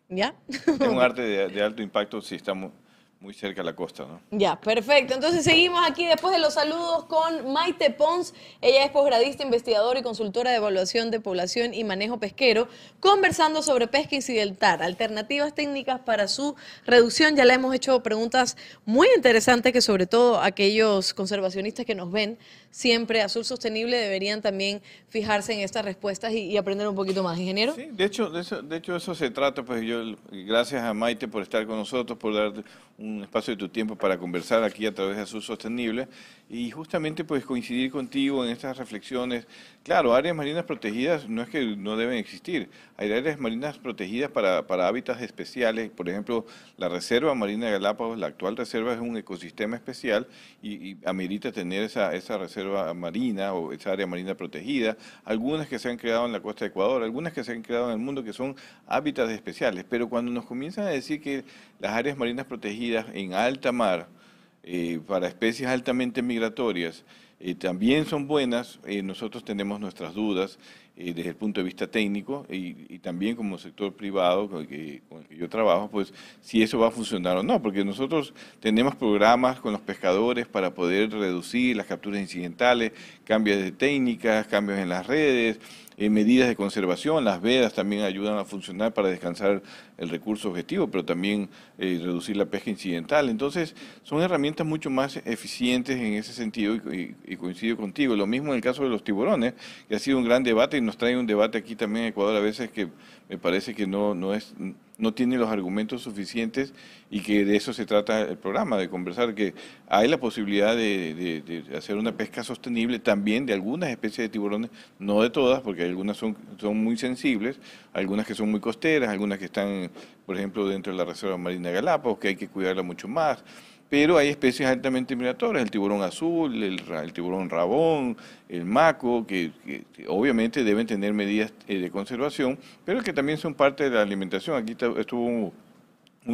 ¿Ya? Es un arte de, de alto impacto si estamos muy cerca de la costa, ¿no? Ya, perfecto. Entonces seguimos aquí después de los saludos con Maite Pons. Ella es posgradista, investigadora y consultora de evaluación de población y manejo pesquero, conversando sobre pesca incidental, alternativas técnicas para su reducción. Ya le hemos hecho preguntas muy interesantes que sobre todo aquellos conservacionistas que nos ven siempre Azul Sostenible deberían también fijarse en estas respuestas y, y aprender un poquito más, ingeniero. Sí, de hecho, de eso, de hecho eso se trata, pues yo, gracias a Maite por estar con nosotros, por darte un espacio de tu tiempo para conversar aquí a través de Azul Sostenible y justamente pues coincidir contigo en estas reflexiones. Claro, áreas marinas protegidas no es que no deben existir, hay áreas marinas protegidas para, para hábitats especiales, por ejemplo, la Reserva Marina de Galápagos, la actual reserva es un ecosistema especial y, y amerita tener esa, esa reserva marina o esa área marina protegida, algunas que se han creado en la costa de Ecuador, algunas que se han creado en el mundo que son hábitats especiales, pero cuando nos comienzan a decir que las áreas marinas protegidas en alta mar, eh, para especies altamente migratorias eh, también son buenas, eh, nosotros tenemos nuestras dudas desde el punto de vista técnico y, y también como sector privado con el, que, con el que yo trabajo, pues si eso va a funcionar o no, porque nosotros tenemos programas con los pescadores para poder reducir las capturas incidentales, cambios de técnicas, cambios en las redes, eh, medidas de conservación, las vedas también ayudan a funcionar para descansar el recurso objetivo, pero también eh, reducir la pesca incidental. Entonces, son herramientas mucho más eficientes en ese sentido y, y- y coincido contigo. Lo mismo en el caso de los tiburones, que ha sido un gran debate y nos trae un debate aquí también en Ecuador a veces que me parece que no, no, es, no tiene los argumentos suficientes y que de eso se trata el programa, de conversar que hay la posibilidad de, de- hacer una pesca sostenible también de algunas especies de tiburones, no de todas, porque algunas son, son muy sensibles, algunas que son muy costeras, algunas que están, por ejemplo, dentro de la Reserva Marina Galápagos, que hay que cuidarla mucho más. Pero hay especies altamente migratorias, el tiburón azul, el, el tiburón rabón, el maco, que, obviamente deben tener medidas eh, de conservación, pero que también son parte de la alimentación. Aquí estuvo un,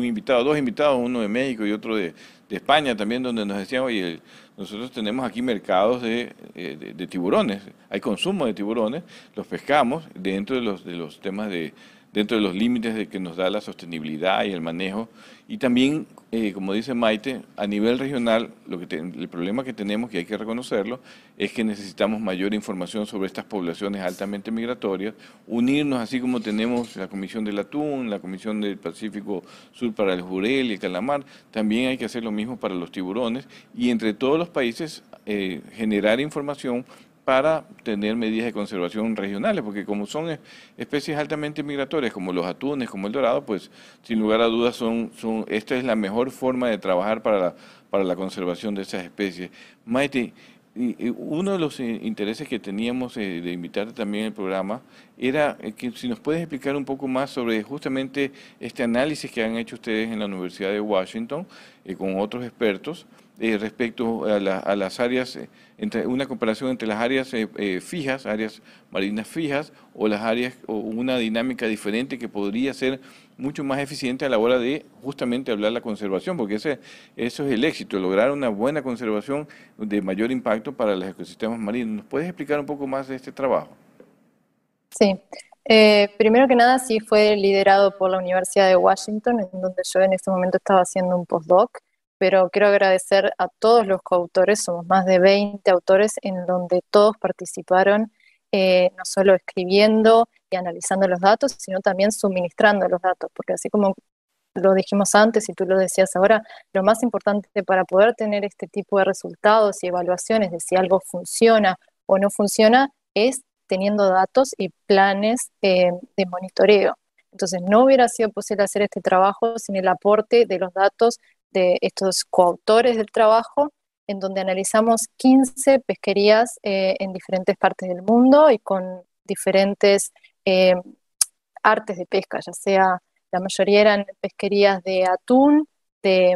invitado, dos invitados, uno de México y otro de, España también, donde nos decían, oye, nosotros tenemos aquí mercados de, eh, de- de tiburones, hay consumo de tiburones, los pescamos dentro de los, de los temas de, dentro de los límites de que nos da la sostenibilidad y el manejo. Y también, eh, como dice Maite, a nivel regional, lo que el problema que tenemos, que hay que reconocerlo, es que necesitamos mayor información sobre estas poblaciones altamente migratorias, unirnos así como tenemos la Comisión del Atún, la Comisión del Pacífico Sur para el Jurel y el Calamar, también hay que hacer lo mismo para los tiburones y entre todos los países eh, generar información para tener medidas de conservación regionales, porque como son especies altamente migratorias, como los atunes, como el dorado, pues sin lugar a dudas son, esta es la mejor forma de trabajar para la, para la conservación de esas especies. Maite, uno de los eh, intereses que teníamos eh, de invitarte también al programa era eh, que si nos puedes explicar un poco más sobre justamente este análisis que han hecho ustedes en la Universidad de Washington con otros expertos eh, respecto a, las áreas, eh, entre una comparación entre las áreas eh, fijas, áreas marinas fijas, o las áreas, o una dinámica diferente que podría ser mucho más eficiente a la hora de justamente hablar la conservación, porque ese, eso es el éxito, lograr una buena conservación de mayor impacto para los ecosistemas marinos. ¿Nos puedes explicar un poco más de este trabajo? Sí. primero que nada, sí fue liderado por la Universidad de Washington, en donde yo en este momento estaba haciendo un postdoc pero quiero agradecer a todos los coautores, somos más de 20 autores en donde todos participaron, eh, no solo escribiendo y analizando los datos, sino también suministrando los datos, porque así como lo dijimos antes y tú lo decías ahora, lo más importante para poder tener este tipo de resultados y evaluaciones de si algo funciona o no funciona es teniendo datos y planes eh, de monitoreo. Entonces, no hubiera sido posible hacer este trabajo sin el aporte de los datos de estos coautores del trabajo, en donde analizamos 15 pesquerías eh, en diferentes partes del mundo y con diferentes eh, artes de pesca, ya sea la mayoría eran pesquerías de atún, de,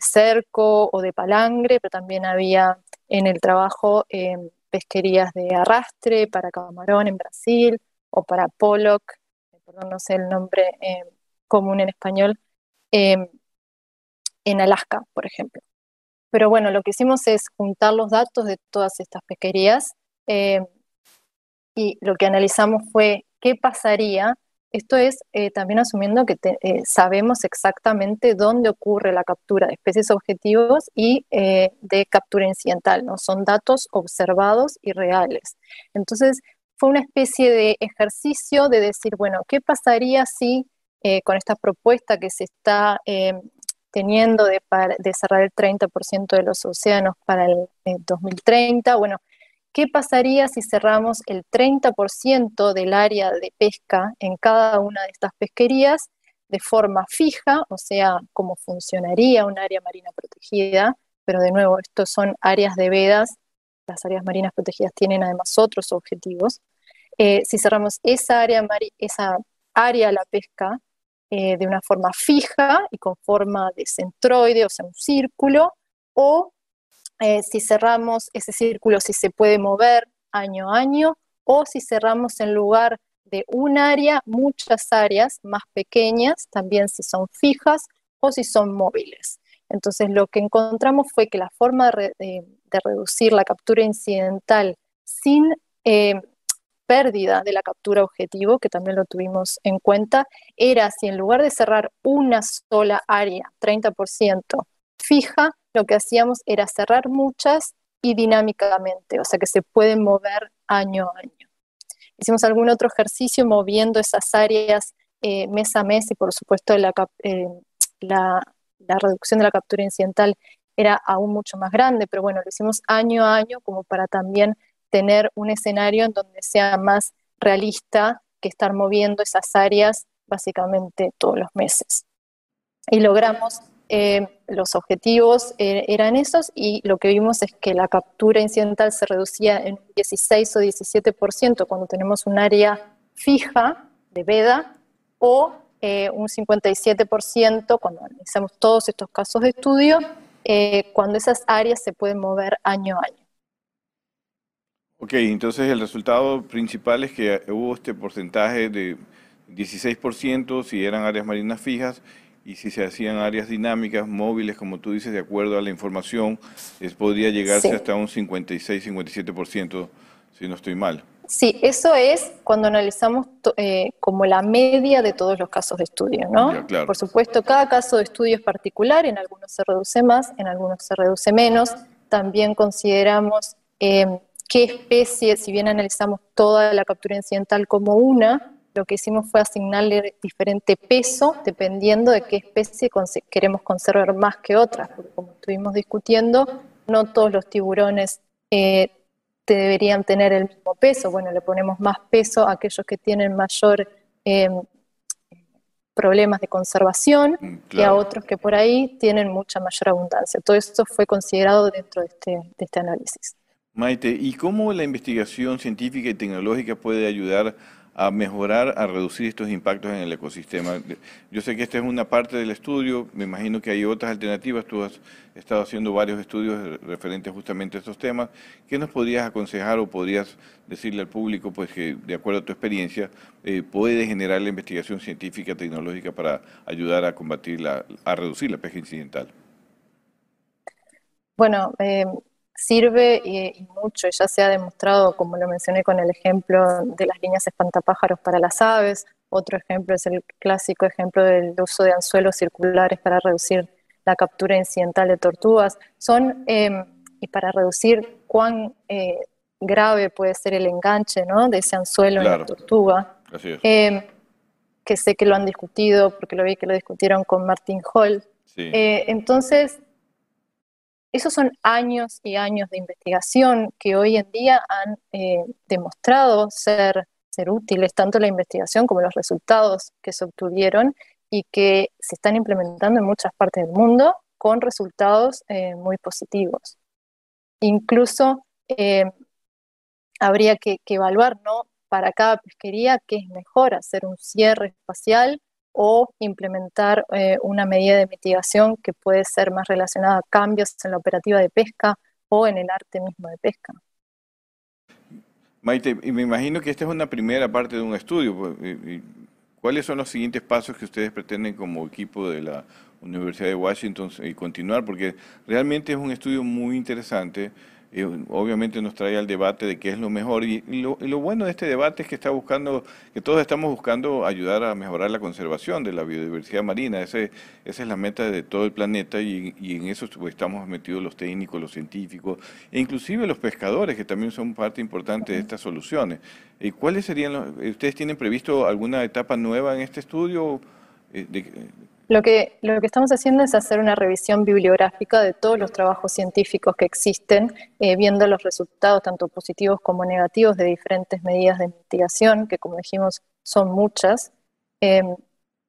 cerco o de palangre, pero también había en el trabajo eh, pesquerías de arrastre para camarón en Brasil o para pollock, perdón, no sé el nombre común en español, en Alaska, por ejemplo. Pero bueno, lo que hicimos es juntar los datos de todas estas pesquerías eh, y lo que analizamos fue qué pasaría. Esto es eh, también asumiendo que eh, sabemos exactamente dónde ocurre la captura de especies objetivos y de captura incidental, ¿no? Son datos observados y reales. Entonces, fue una especie de ejercicio de decir, bueno, ¿qué pasaría si con esta propuesta que se está teniendo de, cerrar el 30% de los océanos para el, 2030. Bueno, ¿qué pasaría si cerramos el 30% del área de pesca en cada una de estas pesquerías de forma fija, o sea, cómo funcionaría un área marina protegida? Pero de nuevo, estos son áreas de vedas, las áreas marinas protegidas tienen además otros objetivos. Eh, si cerramos esa área, esa área la pesca, eh, de una forma fija y con forma de centroide, o sea, un círculo, o eh, si cerramos ese círculo, si se puede mover año a año, o si cerramos en lugar de un área, muchas áreas más pequeñas, también si son fijas o si son móviles. Entonces, lo que encontramos fue que la forma de, reducir la captura incidental sin eh, pérdida de la captura objetivo, que también lo tuvimos en cuenta, era si en lugar de cerrar una sola área, 30% fija, lo que hacíamos era cerrar muchas y dinámicamente, o sea que se pueden mover año a año. Hicimos algún otro ejercicio moviendo esas áreas eh, mes a mes y por supuesto la, eh, la, la reducción de la captura incidental era aún mucho más grande, pero bueno, lo hicimos año a año como para también tener un escenario en donde sea más realista que estar moviendo esas áreas básicamente todos los meses. Y logramos, eh, los objetivos eh, eran esos y lo que vimos es que la captura incidental se reducía en 16 o 17% cuando tenemos un área fija de veda o eh, un 57% cuando analizamos todos estos casos de estudio, cuando esas áreas se pueden mover año a año. Ok, entonces el resultado principal es que hubo este porcentaje de 16% si eran áreas marinas fijas y si se hacían áreas dinámicas, móviles, como tú dices, de acuerdo a la información, es, podría llegarse hasta un 56-57% si no estoy mal. Sí, eso es cuando analizamos eh, como la media de todos los casos de estudio, ¿no? Por supuesto, cada caso de estudio es particular, en algunos se reduce más, en algunos se reduce menos. También consideramos eh, qué especie, si bien analizamos toda la captura incidental como una, lo que hicimos fue asignarle diferente peso dependiendo de qué especie queremos conservar más que otras, porque como estuvimos discutiendo, no todos los tiburones eh, deberían tener el mismo peso. Bueno, le ponemos más peso a aquellos que tienen mayor em, problemas de conservación mm, y a otros que por ahí tienen mucha mayor abundancia. Todo esto fue considerado dentro de este, de este análisis. Maite, ¿y cómo la investigación científica y tecnológica puede ayudar a mejorar, a reducir estos impactos en el ecosistema. Yo sé que esta es una parte del estudio, me imagino que hay otras alternativas, tú has estado haciendo varios estudios referentes justamente a estos temas. ¿Qué nos podrías aconsejar o podrías decirle al público pues que, de acuerdo a tu experiencia, eh, puede generar la investigación científica, tecnológica para ayudar a combatir, la, a reducir la pesca incidental? Bueno, eh, sirve y, mucho, ya se ha demostrado, como lo mencioné con el ejemplo de las líneas espantapájaros para las aves, otro ejemplo es el clásico ejemplo del uso de anzuelos circulares para reducir la captura incidental de tortugas, son, em, y para reducir cuán eh, grave puede ser el enganche ¿no? de ese anzuelo en la tortuga, em, que sé que lo han discutido, porque lo vi que lo discutieron con Martin Hall. Eh, entonces, esos son años y años de investigación que hoy en día han eh, demostrado ser, ser útiles, tanto la investigación como los resultados que se obtuvieron y que se están implementando en muchas partes del mundo con resultados eh, muy positivos. Incluso eh, habría que, que, evaluar ¿no? para cada pesquería qué es mejor, hacer un cierre espacial o implementar eh, una medida de mitigación que puede ser más relacionada a cambios en la operativa de pesca o en el arte mismo de pesca. Maite, y me imagino que esta es una primera parte de un estudio. Pues, ¿Cuáles son los siguientes pasos que ustedes pretenden como equipo de la Universidad de Washington y continuar? Porque realmente es un estudio muy interesante obviamente nos trae al debate de qué es lo mejor. Y, lo, bueno de este debate es que está buscando, que todos estamos buscando ayudar a mejorar la conservación de la biodiversidad marina. Ese, esa es la meta de todo el planeta y, en eso estamos metidos los técnicos, los científicos e inclusive los pescadores, que también son parte importante de estas soluciones. ¿Y ¿Cuáles serían los, ¿Ustedes tienen previsto alguna etapa nueva en este estudio? Eh, lo que, lo que estamos haciendo es hacer una revisión bibliográfica de todos los trabajos científicos que existen, eh, viendo los resultados tanto positivos como negativos de diferentes medidas de mitigación, que como dijimos son muchas, em,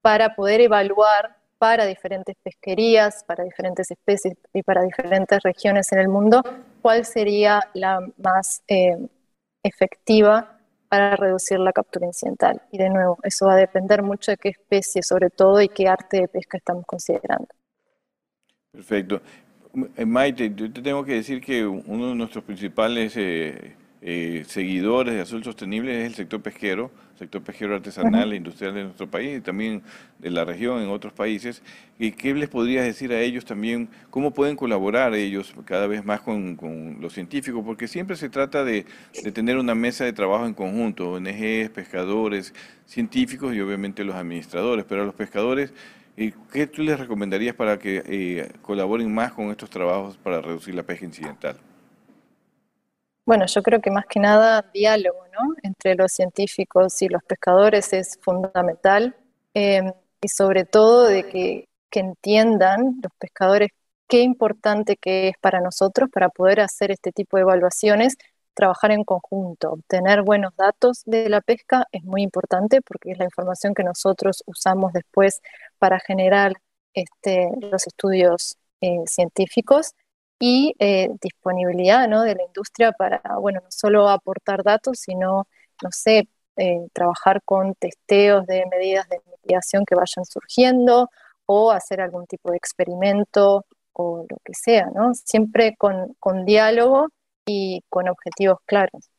para poder evaluar para diferentes pesquerías, para diferentes especies y para diferentes regiones en el mundo, cuál sería la más eh, efectiva para reducir la captura incidental. Y de nuevo, eso va a depender mucho de qué especie, sobre todo, y qué arte de pesca estamos considerando. Perfecto. Eh, Maite, yo te tengo que decir que uno de nuestros principales eh, eh, seguidores de Azul Sostenible es el sector pesquero, sector pesquero artesanal e industrial de nuestro país y también de la región en otros países. ¿Y qué les podrías decir a ellos también? ¿Cómo pueden colaborar ellos cada vez más con, los científicos? Porque siempre se trata de, tener una mesa de trabajo en conjunto, ONGs, pescadores, científicos y obviamente los administradores. Pero a los pescadores, eh, ¿qué tú les recomendarías para que eh, colaboren más con estos trabajos para reducir la pesca incidental? Bueno, yo creo que más que nada diálogo ¿no? entre los científicos y los pescadores es fundamental em, y sobre todo de que, entiendan los pescadores qué importante que es para nosotros para poder hacer este tipo de evaluaciones, trabajar en conjunto, obtener buenos datos de la pesca es muy importante porque es la información que nosotros usamos después para generar este, los estudios eh, científicos y eh, disponibilidad ¿no? de la industria para, bueno, no solo aportar datos, sino, no sé, eh, trabajar con testeos de medidas de mitigación que vayan surgiendo o hacer algún tipo de experimento o lo que sea, ¿no? Siempre con, con diálogo y con objetivos claros.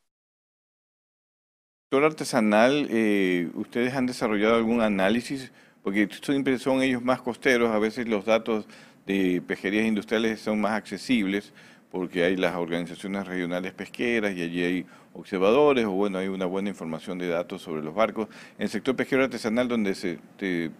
Doctor artesanal, eh, ¿ustedes han desarrollado algún análisis? Porque siempre son ellos más costeros, a veces los datos de pesquerías industriales son más accesibles, porque hay las organizaciones regionales pesqueras y allí hay observadores o bueno, hay una buena información de datos sobre los barcos. En el sector pesquero artesanal, donde se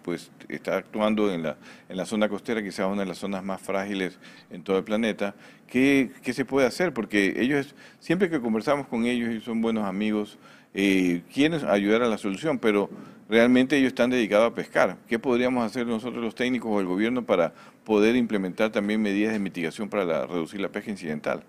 pues, está actuando en la, en la zona costera, quizás una de las zonas más frágiles en todo el planeta, ¿qué, qué se puede hacer? Porque ellos, siempre que conversamos con ellos, y son buenos amigos, eh, quieren ayudar a la solución, pero realmente ellos están dedicados a pescar. ¿Qué podríamos hacer nosotros los técnicos o el gobierno para poder implementar también medidas de mitigación para reducir la pesca incidental?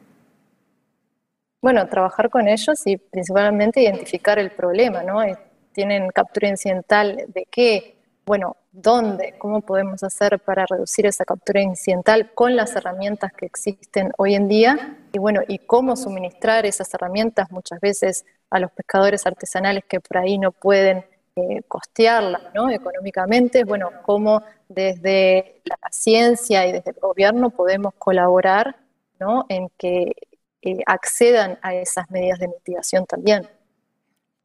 Bueno, trabajar con ellos y principalmente identificar el problema, ¿no? Eh, tienen captura incidental de qué, bueno, dónde, cómo podemos hacer para reducir esa captura incidental con las herramientas que existen hoy en día y bueno, y cómo suministrar esas herramientas muchas veces a los pescadores artesanales que por ahí no pueden eh, costearlas ¿no? económicamente, bueno, cómo desde la ciencia y desde el gobierno podemos colaborar ¿no? en que eh, accedan a esas medidas de mitigación también.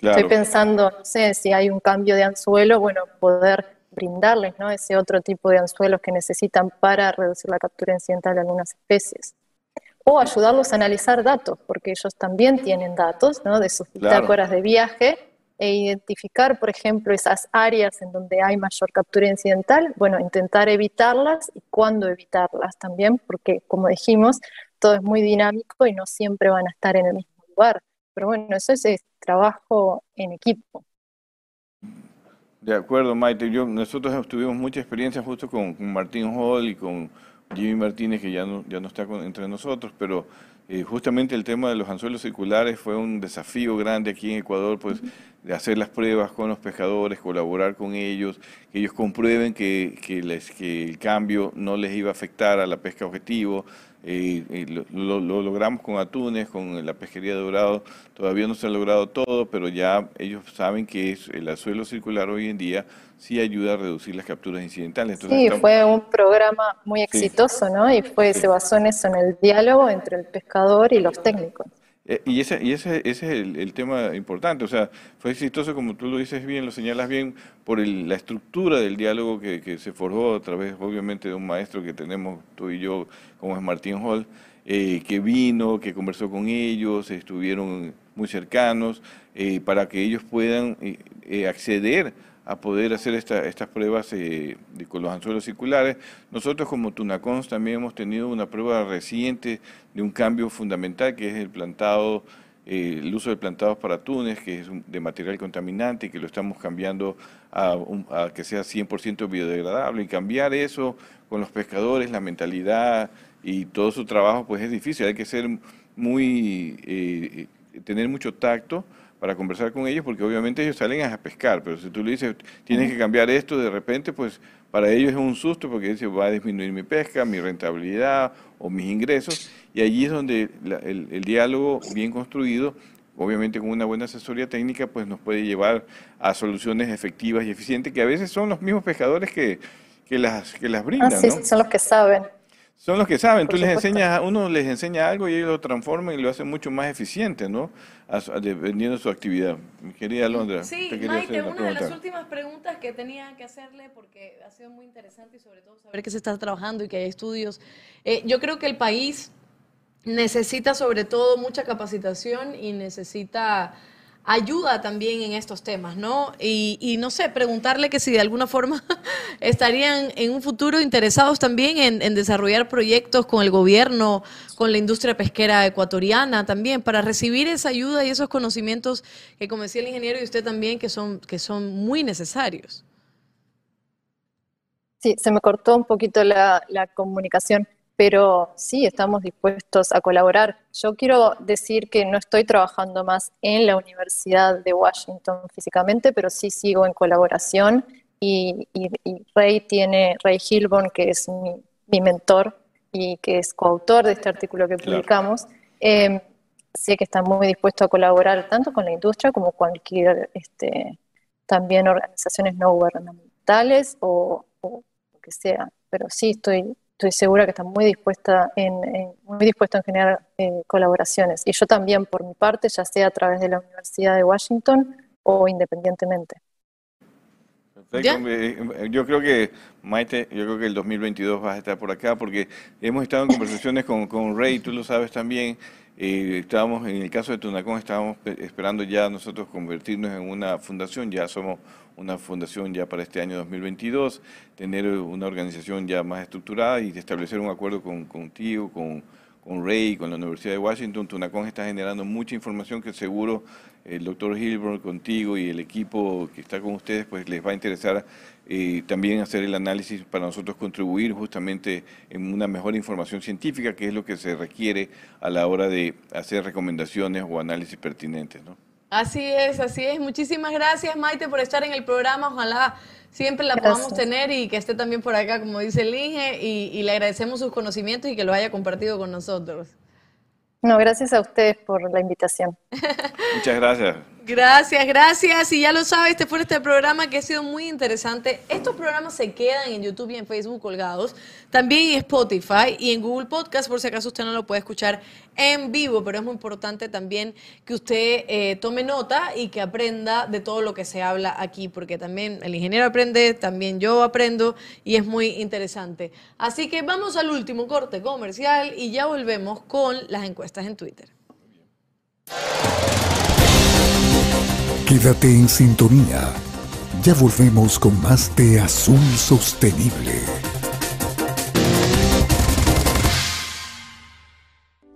Estoy pensando, no sé, si hay un cambio de anzuelo, bueno, poder brindarles ¿no? ese otro tipo de anzuelos que necesitan para reducir la captura incidental de algunas especies. O ayudarlos a analizar datos, porque ellos también tienen datos ¿no? de sus bitácoras de viaje e identificar, por ejemplo, esas áreas en donde hay mayor captura incidental, bueno, intentar evitarlas y cuándo evitarlas también, porque como dijimos, todo es muy dinámico y no siempre van a estar en el mismo lugar. Pero bueno, eso es, trabajo en equipo. De acuerdo, Maite. Yo, nosotros tuvimos mucha experiencia justo con, Martín Hall y con Jimmy Martínez, que ya no, ya no está entre nosotros, pero eh, justamente el tema de los anzuelos circulares fue un desafío grande aquí en Ecuador, pues de hacer las pruebas con los pescadores, colaborar con ellos, que ellos comprueben que, que, les, que el cambio no les iba a afectar a la pesca objetivo, eh, lo, logramos con atunes, con la pesquería de dorado, todavía no se ha logrado todo, pero ya ellos saben que es, el anzuelo circular hoy en día sí ayuda a reducir las capturas incidentales. sí, fue un programa muy exitoso, ¿no? Y fue, se basó en eso, en el diálogo entre el pescador y los técnicos. Eh, y ese, y ese, ese es el, tema importante, o sea, fue exitoso, como tú lo dices bien, lo señalas bien, por la estructura del diálogo que, que, se forjó a través, obviamente, de un maestro que tenemos tú y yo, como es Martín Hall, eh, que vino, que conversó con ellos, estuvieron muy cercanos, eh, para que ellos puedan acceder a poder hacer estas pruebas eh, con los anzuelos circulares. Nosotros como Tunacons también hemos tenido una prueba reciente de un cambio fundamental que es el plantado, eh, el uso de plantados para tunes, que es de material contaminante y que lo estamos cambiando a, que sea 100% biodegradable. Y cambiar eso con los pescadores, la mentalidad y todo su trabajo, pues es difícil. Hay que ser muy, eh, tener mucho tacto para conversar con ellos, porque obviamente ellos salen a pescar, pero si tú le dices, tienes que cambiar esto de repente, pues para ellos es un susto porque dice, va a disminuir mi pesca, mi rentabilidad o mis ingresos, y allí es donde el, diálogo bien construido, obviamente con una buena asesoría técnica, pues nos puede llevar a soluciones efectivas y eficientes, que a veces son los mismos pescadores que, que las, que las brindan. Ah, son los que saben. Son los que saben, tú les enseñas, uno les enseña algo y ellos lo transforman y lo hacen mucho más eficiente, ¿no? dependiendo de su actividad. Mi querida Alondra. Sí, Maite, una, de las últimas preguntas que tenía que hacerle, porque ha sido muy interesante y sobre todo saber que se está trabajando y que hay estudios. Eh, yo creo que el país necesita sobre todo mucha capacitación y necesita ayuda también en estos temas, ¿no? Y, no sé, preguntarle que si de alguna forma estarían en un futuro interesados también en, desarrollar proyectos con el gobierno, con la industria pesquera ecuatoriana también, para recibir esa ayuda y esos conocimientos que, como decía el ingeniero y usted también, que son, que son muy necesarios. Sí, se me cortó un poquito la, la comunicación pero sí estamos dispuestos a colaborar. Yo quiero decir que no estoy trabajando más en la Universidad de Washington físicamente, pero sí sigo en colaboración y, Ray tiene, Ray Hilborn, que es mi, mentor y que es coautor de este artículo que publicamos, em, sé que está muy dispuesto a colaborar tanto con la industria como cualquier, este, también organizaciones no gubernamentales o, o lo que sea. Pero sí estoy estoy segura que está muy dispuesta en, muy dispuesta en generar eh, colaboraciones. Y yo también, por mi parte, ya sea a través de la Universidad de Washington o independientemente. Eh, yo creo que, Maite, yo creo que el 2022 vas a estar por acá porque hemos estado en conversaciones con, con Rey, tú lo sabes también. Eh, estábamos, en el caso de Tunacón, estábamos esperando ya nosotros convertirnos en una fundación, ya somos una fundación ya para este año 2022, tener una organización ya más estructurada y establecer un acuerdo con, contigo, con, con Ray, con la Universidad de Washington. Tunacón está generando mucha información que seguro el doctor Hilbert contigo y el equipo que está con ustedes, pues les va a interesar eh, también hacer el análisis para nosotros contribuir justamente en una mejor información científica, que es lo que se requiere a la hora de hacer recomendaciones o análisis pertinentes. ¿no? Así es, así es. Muchísimas gracias, Maite, por estar en el programa. Ojalá siempre la podamos tener y que esté también por acá, como dice el Inge, y, y le agradecemos sus conocimientos y que lo haya compartido con nosotros. No, gracias a ustedes por la invitación. Muchas gracias. Gracias, gracias. Y ya lo sabes, este fue este programa que ha sido muy interesante. Estos programas se quedan en YouTube y en Facebook colgados. También en Spotify y en Google Podcast, por si acaso usted no lo puede escuchar en vivo. Pero es muy importante también que usted eh, tome nota y que aprenda de todo lo que se habla aquí, porque también el ingeniero aprende, también yo aprendo y es muy interesante. Así que vamos al último corte comercial y ya volvemos con las encuestas en Twitter. Quédate en sintonía. Ya volvemos con más de Azul Sostenible.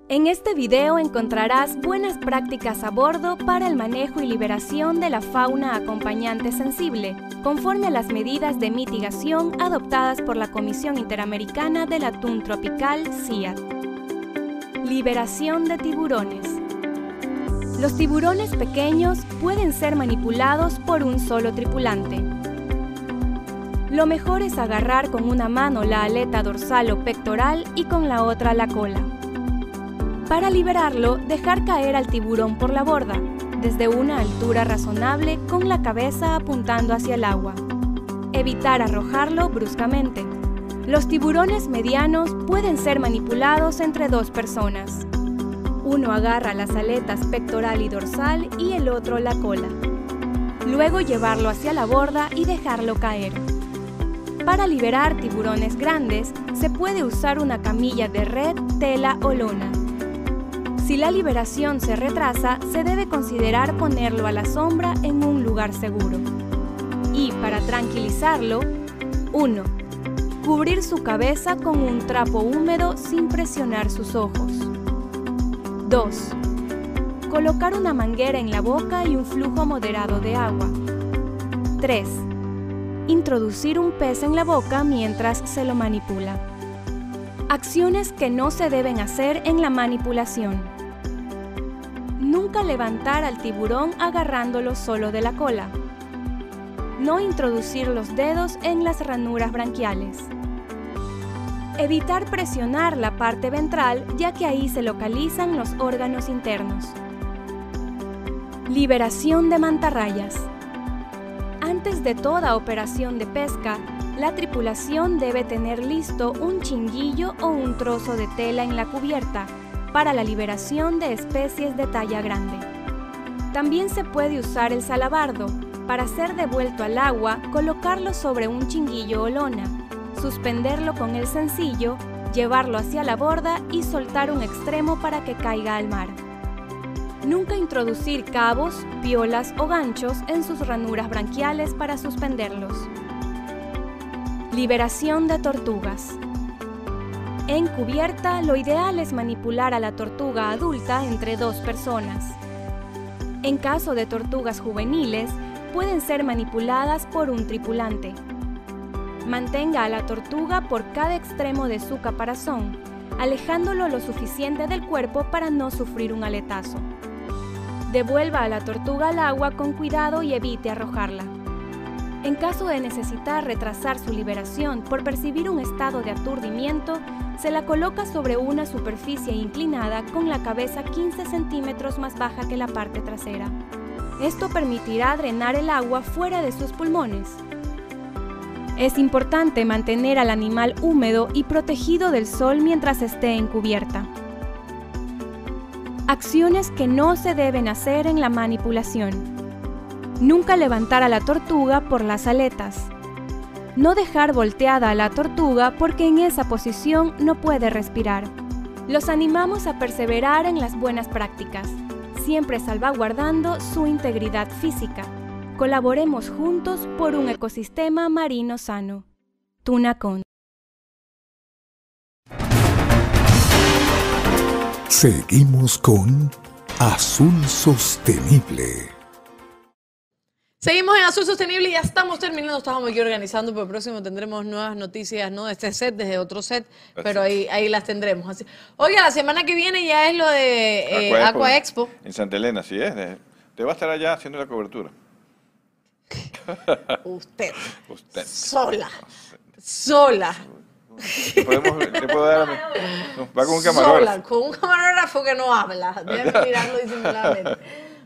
En este video encontrarás buenas prácticas a bordo para el manejo y liberación de la fauna acompañante sensible, conforme a las medidas de mitigación adoptadas por la Comisión Interamericana del Atún Tropical, CIAT. Liberación de tiburones. Los tiburones pequeños pueden ser manipulados por un solo tripulante. Lo mejor es agarrar con una mano la aleta dorsal o pectoral y con la otra la cola. Para liberarlo, dejar caer al tiburón por la borda, desde una altura razonable con la cabeza apuntando hacia el agua. Evitar arrojarlo bruscamente. Los tiburones medianos pueden ser manipulados entre dos personas. Uno agarra las aletas pectoral y dorsal y el otro la cola. Luego llevarlo hacia la borda y dejarlo caer. Para liberar tiburones grandes, se puede usar una camilla de red, tela o lona. Si la liberación se retrasa, se debe considerar ponerlo a la sombra en un lugar seguro. Y para tranquilizarlo, 1. Cubrir su cabeza con un trapo húmedo sin presionar sus ojos. 2. Colocar una manguera en la boca y un flujo moderado de agua. 3. Introducir un pez en la boca mientras se lo manipula. Acciones que no se deben hacer en la manipulación. Nunca levantar al tiburón agarrándolo solo de la cola. No introducir los dedos en las ranuras branquiales. Evitar presionar la parte ventral ya que ahí se localizan los órganos internos. Liberación de mantarrayas. Antes de toda operación de pesca, la tripulación debe tener listo un chinguillo o un trozo de tela en la cubierta para la liberación de especies de talla grande. También se puede usar el salabardo para ser devuelto al agua, colocarlo sobre un chinguillo o lona suspenderlo con el sencillo, llevarlo hacia la borda y soltar un extremo para que caiga al mar. Nunca introducir cabos, piolas o ganchos en sus ranuras branquiales para suspenderlos. Liberación de tortugas. En cubierta, lo ideal es manipular a la tortuga adulta entre dos personas. En caso de tortugas juveniles, pueden ser manipuladas por un tripulante. Mantenga a la tortuga por cada extremo de su caparazón, alejándolo lo suficiente del cuerpo para no sufrir un aletazo. Devuelva a la tortuga al agua con cuidado y evite arrojarla. En caso de necesitar retrasar su liberación por percibir un estado de aturdimiento, se la coloca sobre una superficie inclinada con la cabeza 15 centímetros más baja que la parte trasera. Esto permitirá drenar el agua fuera de sus pulmones, es importante mantener al animal húmedo y protegido del sol mientras esté en cubierta. Acciones que no se deben hacer en la manipulación. Nunca levantar a la tortuga por las aletas. No dejar volteada a la tortuga porque en esa posición no puede respirar. Los animamos a perseverar en las buenas prácticas, siempre salvaguardando su integridad física. Colaboremos juntos por un ecosistema marino sano. Tunacon. Seguimos con Azul Sostenible. Seguimos en Azul Sostenible y ya estamos terminando, estamos aquí organizando, pero próximo tendremos nuevas noticias, no de este set, desde otro set, pero ahí, ahí las tendremos. Así. Oiga, la semana que viene ya es lo de eh, Aqua, Expo. En Santa Elena, sí es. de- Te va a estar allá haciendo la cobertura. Usted, Usted. sola, sola, ¿Le podemos- le puedo dar? No, va con un sola, camarógrafo. con un camarógrafo que no habla, déjame mirarlo disimuladamente.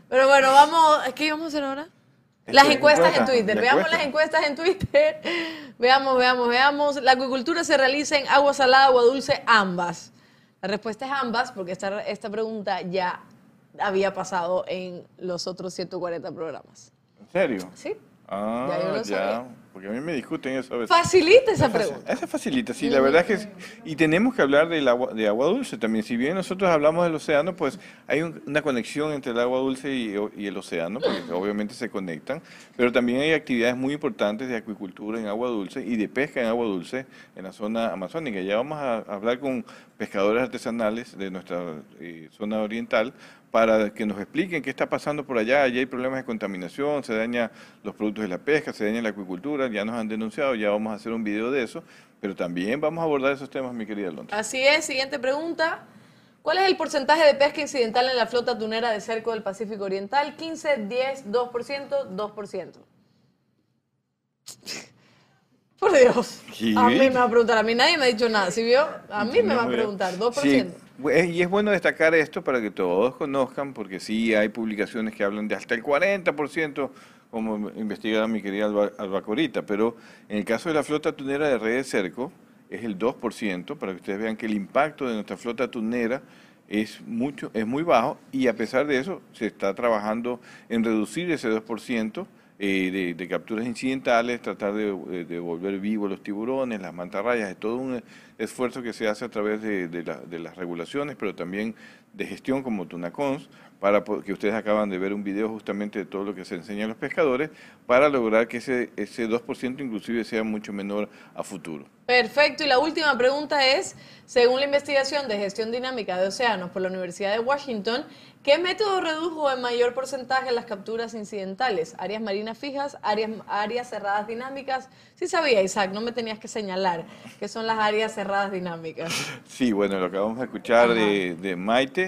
Pero bueno, vamos, ¿qué íbamos a hacer ahora? Las encuestas en Twitter. la Veamos encuesta. las encuestas en Twitter. Veamos, veamos, veamos. La acuicultura se realiza en agua salada, agua dulce, ambas. La respuesta es ambas, porque esta, esta pregunta ya había pasado en los otros 140 programas. ¿En serio? ¿Sí? Ah, Ya yo lo ya. Porque a mí me discuten eso a veces. Facilita esa pregunta. Esa facilita, sí, la verdad es que es- y tenemos que hablar del agua, de agua dulce también. Si bien nosotros hablamos del océano, pues hay un- una conexión entre el agua dulce y, y el océano, porque obviamente se conectan, pero también hay actividades muy importantes de acuicultura en agua dulce y de pesca en agua dulce en la zona amazónica. Ya vamos a hablar con pescadores artesanales de nuestra eh, zona oriental para que nos expliquen qué está pasando por allá. Allá hay problemas de contaminación, se dañan los productos de la pesca, se daña la acuicultura, ya nos han denunciado, ya vamos a hacer un video de eso, pero también vamos a abordar esos temas, mi querida Londra. Así es. Siguiente pregunta. ¿Cuál es el porcentaje de pesca incidental en la flota tunera de cerco del Pacífico Oriental? 15, 10, 2%, 2%. Por Dios. ¿Qué? A mí me va a preguntar, a mí nadie me ha dicho nada. ¿Sí vio? A mí me va a preguntar, 2%. Sí, y es bueno destacar esto para que todos conozcan, porque sí hay publicaciones que hablan de hasta el 40%, como investigaba mi querida Alba, Albacorita, pero en el caso de la flota tunera de red de cerco, es el 2%, para que ustedes vean que el impacto de nuestra flota tunera es mucho, es muy bajo, y a pesar de eso, se está trabajando en reducir ese 2%. Eh, de, de capturas incidentales, tratar de, eh, de volver vivos los tiburones, las mantarrayas, es todo un esfuerzo que se hace a través de, de la- de las regulaciones, pero también de gestión como Tunacons, para que ustedes acaban de ver un video justamente de todo lo que se enseña a los pescadores, para lograr que ese, ese 2% inclusive sea mucho menor a futuro. Perfecto. Y la última pregunta es, según la investigación de gestión dinámica de océanos por la Universidad de Washington, ¿qué método redujo en mayor porcentaje las capturas incidentales? ¿Áreas marinas fijas? ¿Áreas, áreas cerradas dinámicas? Sí sabía, Isaac, no me tenías que señalar qué son las áreas cerradas dinámicas. Sí, bueno, lo acabamos de escuchar de, de Maite.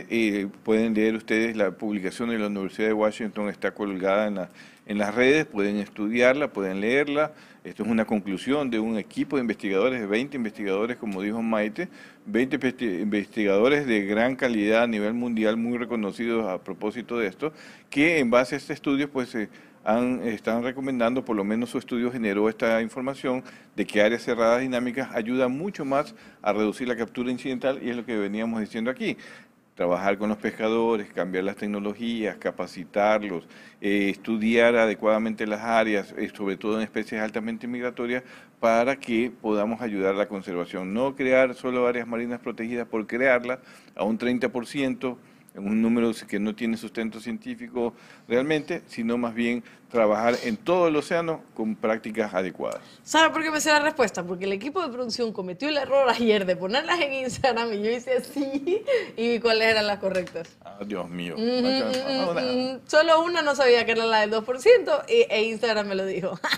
Pueden leer ustedes la publicación de la Universidad de Washington, está colgada en, la- en las redes, pueden estudiarla, pueden leerla. Esto es una conclusión de un equipo de investigadores, de 20 investigadores, como dijo Maite, 20 investi- investigadores de gran calidad a nivel mundial, muy reconocidos a propósito de esto, que en base a este estudio, pues... están recomendando, por lo menos su estudio generó esta información, de que áreas cerradas dinámicas ayudan mucho más a reducir la captura incidental y es lo que veníamos diciendo aquí. Trabajar con los pescadores, cambiar las tecnologías, capacitarlos, eh, estudiar adecuadamente las áreas, eh, sobre todo en especies altamente migratorias, para que podamos ayudar a la conservación. No crear solo áreas marinas protegidas por crearlas a un 30%, en un número que no tiene sustento científico realmente, sino más bien trabajar en todo el océano con prácticas adecuadas. ¿Sabe por qué me sé la respuesta? Porque el equipo de producción cometió el error ayer de ponerlas en Instagram y yo hice así y vi cuáles eran las correctas. Ah, Dios mío. Mm. Solo una no sabía que era la del 2% y, e Instagram me lo dijo.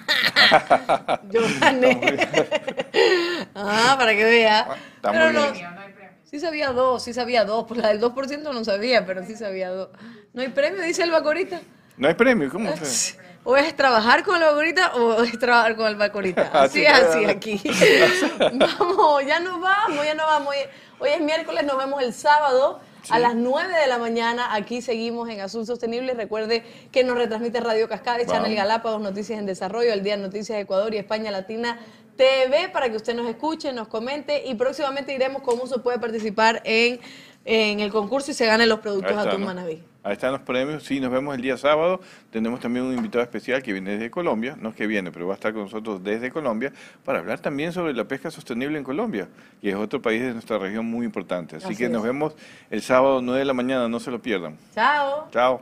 Yo gané. ah, para que vea. Está Pero muy no, bien. Sí sabía dos, sí sabía dos. Pues la del 2% no sabía, pero sí sabía dos. No hay premio, dice el Bacorita. No hay premio, ¿cómo se? O es trabajar con la Bacorita o es trabajar con el Bacorita. Así Así es, así aquí. vamos, ya nos vamos, ya nos vamos. Hoy, es miércoles, nos vemos el sábado. A las 9 de la mañana aquí seguimos en Azul Sostenible. Recuerde que nos retransmite Radio Cascade, Vamos. Channel Galápagos, Noticias en Desarrollo, El Día Noticias de Ecuador y España Latina TV para que usted nos escuche, nos comente y próximamente diremos cómo se puede participar en en el concurso y se ganen los productos Atún ¿no? Manabí. Ahí están los premios. Sí, nos vemos el día sábado. Tenemos también un invitado especial que viene desde Colombia. No es que viene, pero va a estar con nosotros desde Colombia para hablar también sobre la pesca sostenible en Colombia, que es otro país de nuestra región muy importante. Así, Así que es. nos vemos el sábado 9 de la mañana. No se lo pierdan. Chao. Chao.